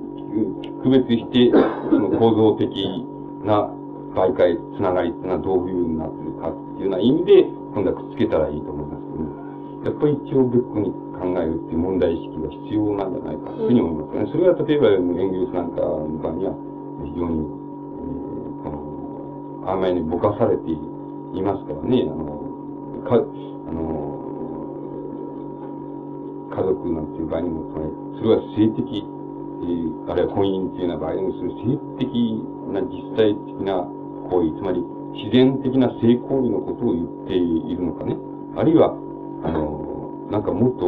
区別して、その構造的な媒介、つながりっていうのはどういうふうになってるかっていうような意味で、今度はくっつけたらいいと思いますけど、やっぱり一応別個に考えるっていう問題意識が必要なんじゃないかというふうに思いますね。それは例えば、演技術なんかの場合には、非常に、えー、この、甘いにぼかされていますからね、あの、か、あの、家族なんていう場合にも、それは性的、あるいは婚姻っていうような場合にも、それ性的な実際的な行為、つまり自然的な性行為のことを言っているのかね。あるいは、あの、なんかもっと、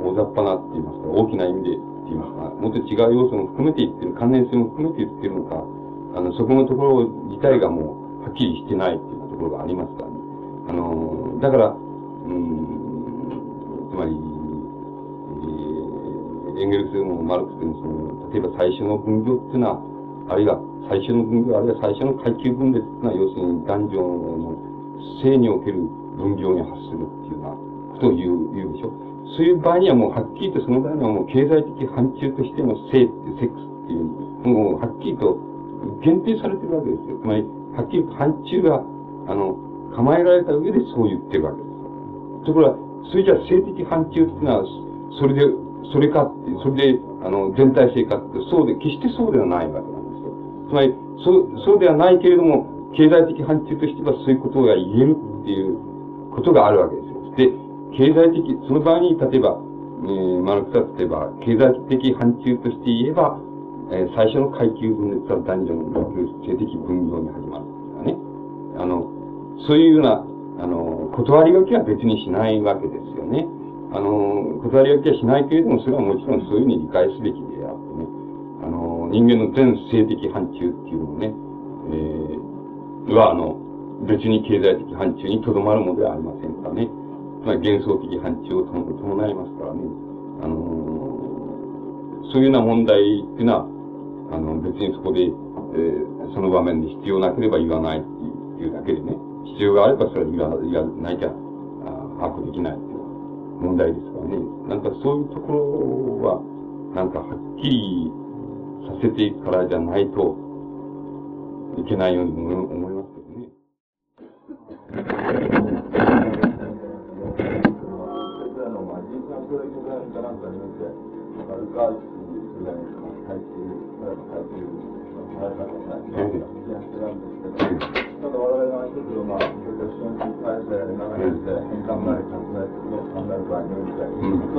大雑把なって言いますか、大きな意味で言いますか、もっと違う要素も含めて言ってる、関連性も含めて言ってるのか、あの、そこのところ自体がもう、はっきりしてないっていうところがありますからね。あの、だから、うん、つまり、えー、エンゲルスもマルクスも、その、例えば最初の分業っていうのは、あるいは最初の分業、あるいは最初の階級分裂っていうのは、要するに男女の性における分業に発するっていうようなことを言う、言うでしょ。そういう場合にはもうはっきりとその場合にはもう経済的範疇としての性ってセックスっていう、もうはっきりと限定されてるわけですよ。つまり、はっきりと範疇が、あの、構えられた上でそう言ってるわけです。ところが、それじゃあ性的範疇っていうのは、それで、それかって、それで、あの、全体性かって、そうで、決してそうではないわけなんですよ。つまり、そう、そうではないけれども、経済的範疇としてはそういうことが言えるっていうことがあるわけですよ。で、経済的、その場合に、例えば、えー、マルクスは例えば、経済的範疇として言えば、えー、最初の階級分裂は男女の性的分業に始まるんですかね。あの、そういうような、あの、断り書きは別にしないわけですよね。あの、断り書きはしないけれども、それはもちろんそういうふうに理解すべきであってね。あの、人間の全性的範疇っていうのをね、えー、は、あの、別に経済的範疇にとどまるものではありません。まり幻想的範疇を伴いますからね。あのー、そういうような問題っていうのは、あの、別にそこで、えー、その場面で必要なければ言わないっていうだけでね、必要があればそれは言わ言わないきゃ、把握できないっていう問題ですからね。なんかそういうところは、なんかはっきりさせていくからじゃないといけないように思いますけどね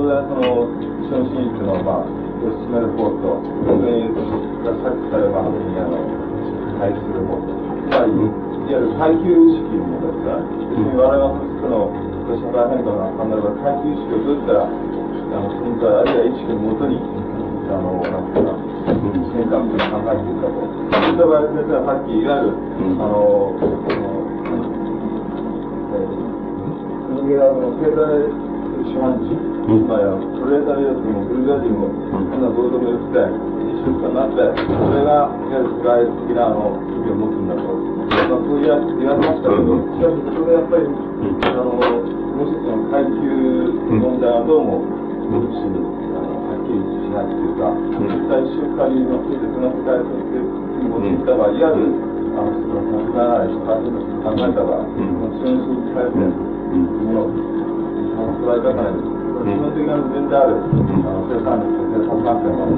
それはその、資本主義っていうのは、まあ、進める方と、逆にがさっきからまあ、対する方と。つまり、いわゆる階級意識のですから、別に我々はその、社会変化が考えれば、階級意識をどうやったら、あの存在、あるいは意識のもとに、あの、なんていうか、変革を考えていくかと。そういった場合先生はさっき、いわゆる、あの、人間は経済資本主義、まあ、プレータリアズムもブルガリズムも、こんなどうでもよくて、一緒になって、それが、いわゆる世界的なあの意義を持つんだと。まあ、そう言われましたけど、しかし、それはやっぱり、あの、もう一つの階級問題はどうも、独自に、あの、はっきりしないというか、最終回の数的な世界として持ってきた場合、いわゆる、あの、その、なくならない社会として考えた場合、その、資本主義体制、の捉え方なん。です。基本的な前である、あの生産力、生産関係の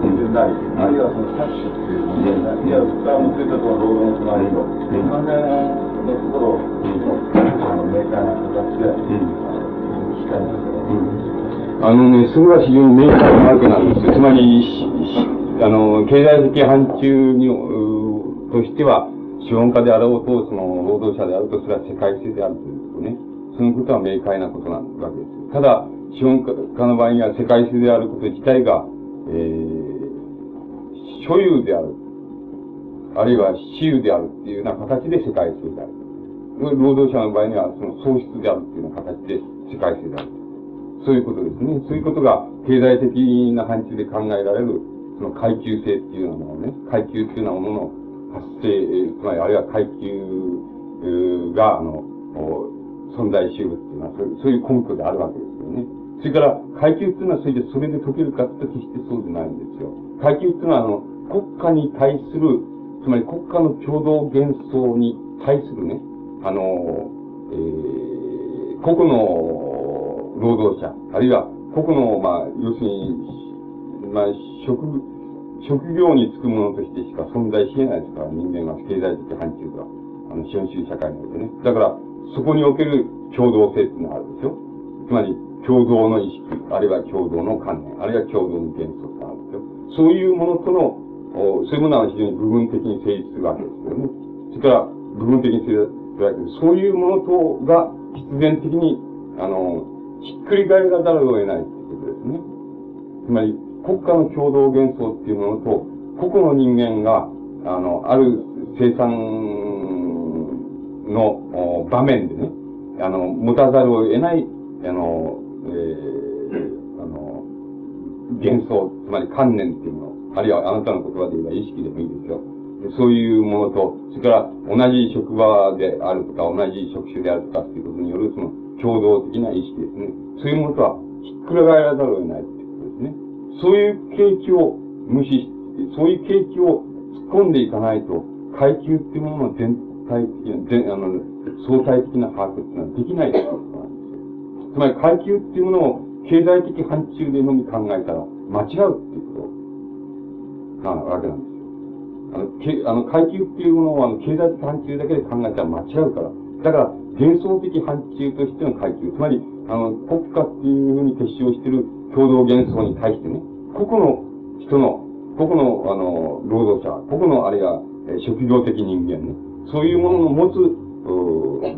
基準なり、あるいはその搾取っていう問題ね、いや、そこからもついたと労働のつまりと、その辺のところを、明快な形で、聞きたいん。です。
あのね、それは非常に明快なわけなんですよ。つまり、あの、経済的範疇に、としては、資本家であろうと、その、労働者であると、それは世界性であるということね。そのことは明快なことなわけです。ただ、資本家の場合には世界性であること自体が、えー、所有である。あるいは私有であるっていうような形で世界性である。労働者の場合にはその喪失であるっていうような形で世界性である。そういうことですね。そういうことが経済的な範疇で考えられる、その階級性っていうようなものね。階級っていうようなものの発生、つまりあるいは階級が、あの、存在しうるっていうのは、そういう根拠であるわけですよね。それから、階級っていうのはそれで、それで解けるかって決してそうでないんですよ。階級っていうのは、あの、国家に対する、つまり国家の共同幻想に対するね、あの、えー、個々の労働者、あるいは個々の、まあ、要するに、まあ、職、職業に就くものとしてしか存在し得ないですから、人間は経済的範疇が、あの、資本主義社会においてね。だから、そこにおける共同性っていうのがあるですよ。つまり、共同の意識、あるいは共同の観念、あるいは共同の原則があるんですよ。そういうものとの、そういうものは非常に部分的に成立するわけですよね。それから、部分的に成立するわけです。そういうものとが必然的に、あの、ひっくり返らざるを得ないということですね。つまり、国家の共同幻想っていうものと、個々の人間が、あの、ある生産の場面でね、あの、持たざるを得ない、あの、えー、あの、幻想、つまり観念っていうもの、あるいはあなたの言葉で言えば意識でもいいですよ。そういうものと、それから同じ職場であるとか、同じ職種であるとかっていうことによる、その共同的な意識ですね。そういうものとはひっくり返らざるを得ないってことですね。そういう景気を無視して、そういう景気を突っ込んでいかないと、階級っていうものの全体的な、全、あの、相対的な把握っていうのはできないということなんですよ。つまり階級っていうものを経済的範疇でのみ考えたら間違うっていうことなわけなんですよ。あの、あの階級っていうものをあの経済的範疇だけで考えたら間違うから。だから、幻想的範疇としての階級。つまり、あの、国家っていうふうに結晶している共同幻想に対してね、個々の人の、個々の、あの、労働者、個々の、あるいは、職業的人間ね、そういうものの持つ、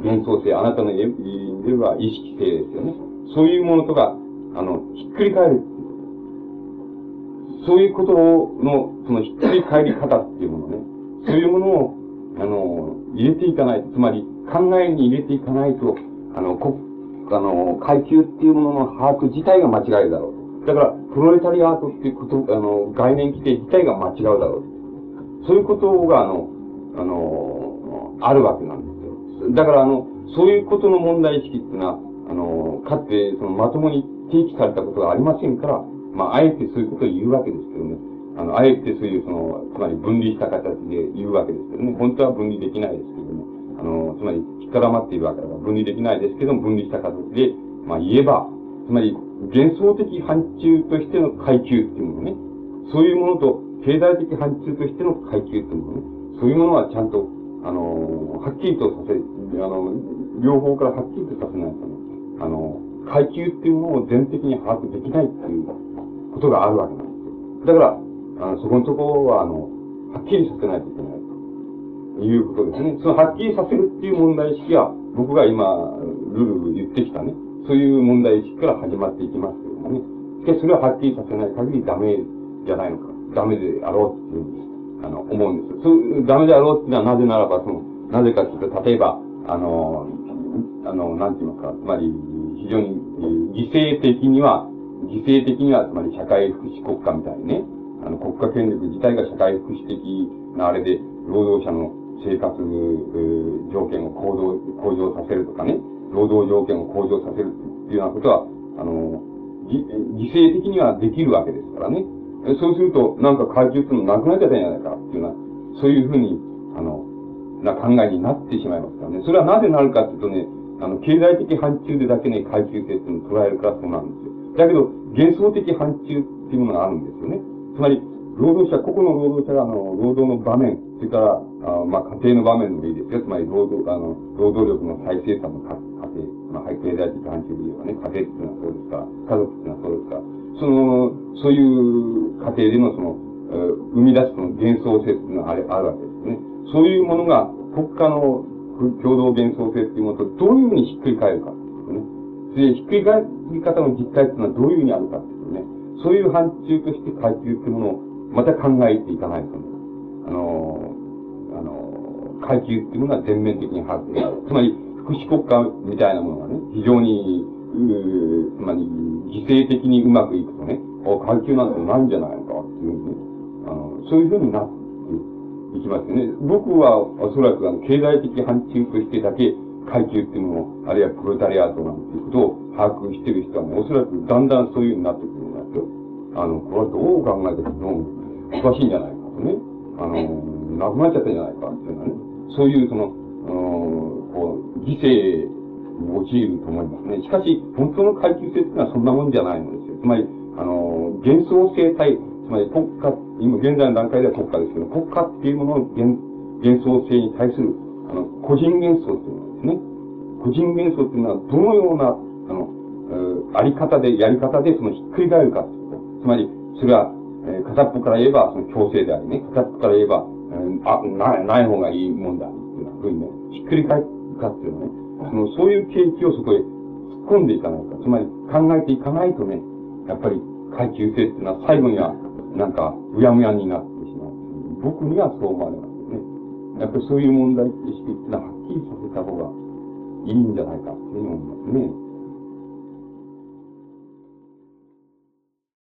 幻想性、あなたの言えば意識性ですよね。そういうものとか、あの、ひっくり返るそういうことの、そのひっくり返り方っていうものね。そういうものを、あの、入れていかない、つまり考えに入れていかないと、あの、こ、あの、階級っていうものの把握自体が間違いだろう。だから、プロレタリアートっていうこと、あの、概念規定自体が間違うだろう。そういうことが、あの、あの、あるわけなんですよ。だから、あの、そういうことの問題意識っていうのは、あの、かつて、その、まともに提起されたことがありませんから、まあ、あえてそういうことを言うわけですけどね。あの、あえてそういう、その、つまり分離した形で言うわけですけどね。本当は分離できないです、あの、つまり、引っ絡まっているわけだから分離できないですけども、分離した形で、まあ、言えば、つまり、幻想的範疇としての階級っていうものね。そういうものと、経済的範疇としての階級っていうものね。そういうものはちゃんと、あの、はっきりとさせ、あの、両方からはっきりとさせないと、あの、階級っていうものを全的に把握できないっていうことがあるわけなんです。だから、あの、そこのところは、あの、はっきりさせないといけないいうことですね。そのはっきりさせるっていう問題意識は、僕が今、ルール言ってきたね、そういう問題意識から始まっていきますけどもね。しかしそれははっきりさせない限りダメじゃないのか。ダメであろうっていう、あの、思うんです。そう、ダメであろうっていうのはなぜならば、その、なぜかというと、例えば、あの、あの、なんていますか、つまり、非常に、犠牲的には、犠牲的には、つまり社会福祉国家みたいにね、あの、国家権力自体が社会福祉的なあれで、労働者の生活、条件を向上、向上させるとかね、労働条件を向上させるっていうようなことは、あの、犠牲的にはできるわけですからね。そうすると、なんか階級ってのなくなっちゃったんじゃないかっていうのは、そういうふうに、あの、な考えになってしまいますからね。それはなぜなるかっていうとね、あの、経済的範疇でだけね、階級性っていうのを捉えるからそうなんですよ。だけど、幻想的範疇っていうものがあるんですよね。つまり、労働者、個々の労働者が、あの、労働の場面、それから、あまあ、家庭の場面でいいですよ。つまり、労働、あの、労働力の再生産の家庭、まあ、経済的範疇で言えばね、家庭っていうのはそうですか、家族っていうのはそうですか、その、そういう家庭でのその、生み出すその幻想性っていうのはあるあるわけですね。そういうものが国家の共同幻想性っていうものとどういうふうにひっくり返るかっていうね。で、ひっくり返り方の実態っていうのはどういうふうにあるかっていうね。そういう範疇として階級っていうものをまた考えていかないと、ね、あの、あの、階級っていうのは全面的に把握できる。つまり、福祉国家みたいなものがね、非常に、うつまり、犠牲的にうまくいくとね、階級なんてないんじゃないの？かっていうね、あの、そういうふうになっていきますよね。僕はおそらくあの、経済的範疇としてだけ階級っていうものを、あるいはプロタリアートなんていうことを把握している人は、おそらくだんだんそういうふうになってくるんですよ。あの、これはどう考えてもおかしいんじゃないかとね。あの、なくなっちゃったんじゃないかっていうのはね。そういうその、こう、犠牲に陥ると思いますね。しかし、本当の階級性っていうのはそんなもんじゃないのですよ。つまり、あの、幻想性体、つまり国家、今現在の段階では国家ですけど、国家っていうものの幻幻想性に対する、あの、個人幻想っていうのはですね、個人幻想っていうのはどのような、あの、あり方で、やり方でそのひっくり返るかっていうと。つまり、それは、えー、片っぽから言えば、その強制でありね、片っぽから言えば、あ、ない、ない方がいいもんだ、っていうふうにね、ひっくり返るかっていうのね、その、そういう景気をそこへ突っ込んでいかないか。つまり、考えていかないとね、やっぱり、階級性っていうのは最後には、なんか、うやむやになってしまう。僕にはそう思われますよね。やっぱりそういう問題意識っていうのははっきりさせた方がいいんじゃないかっていうふうに思いますね。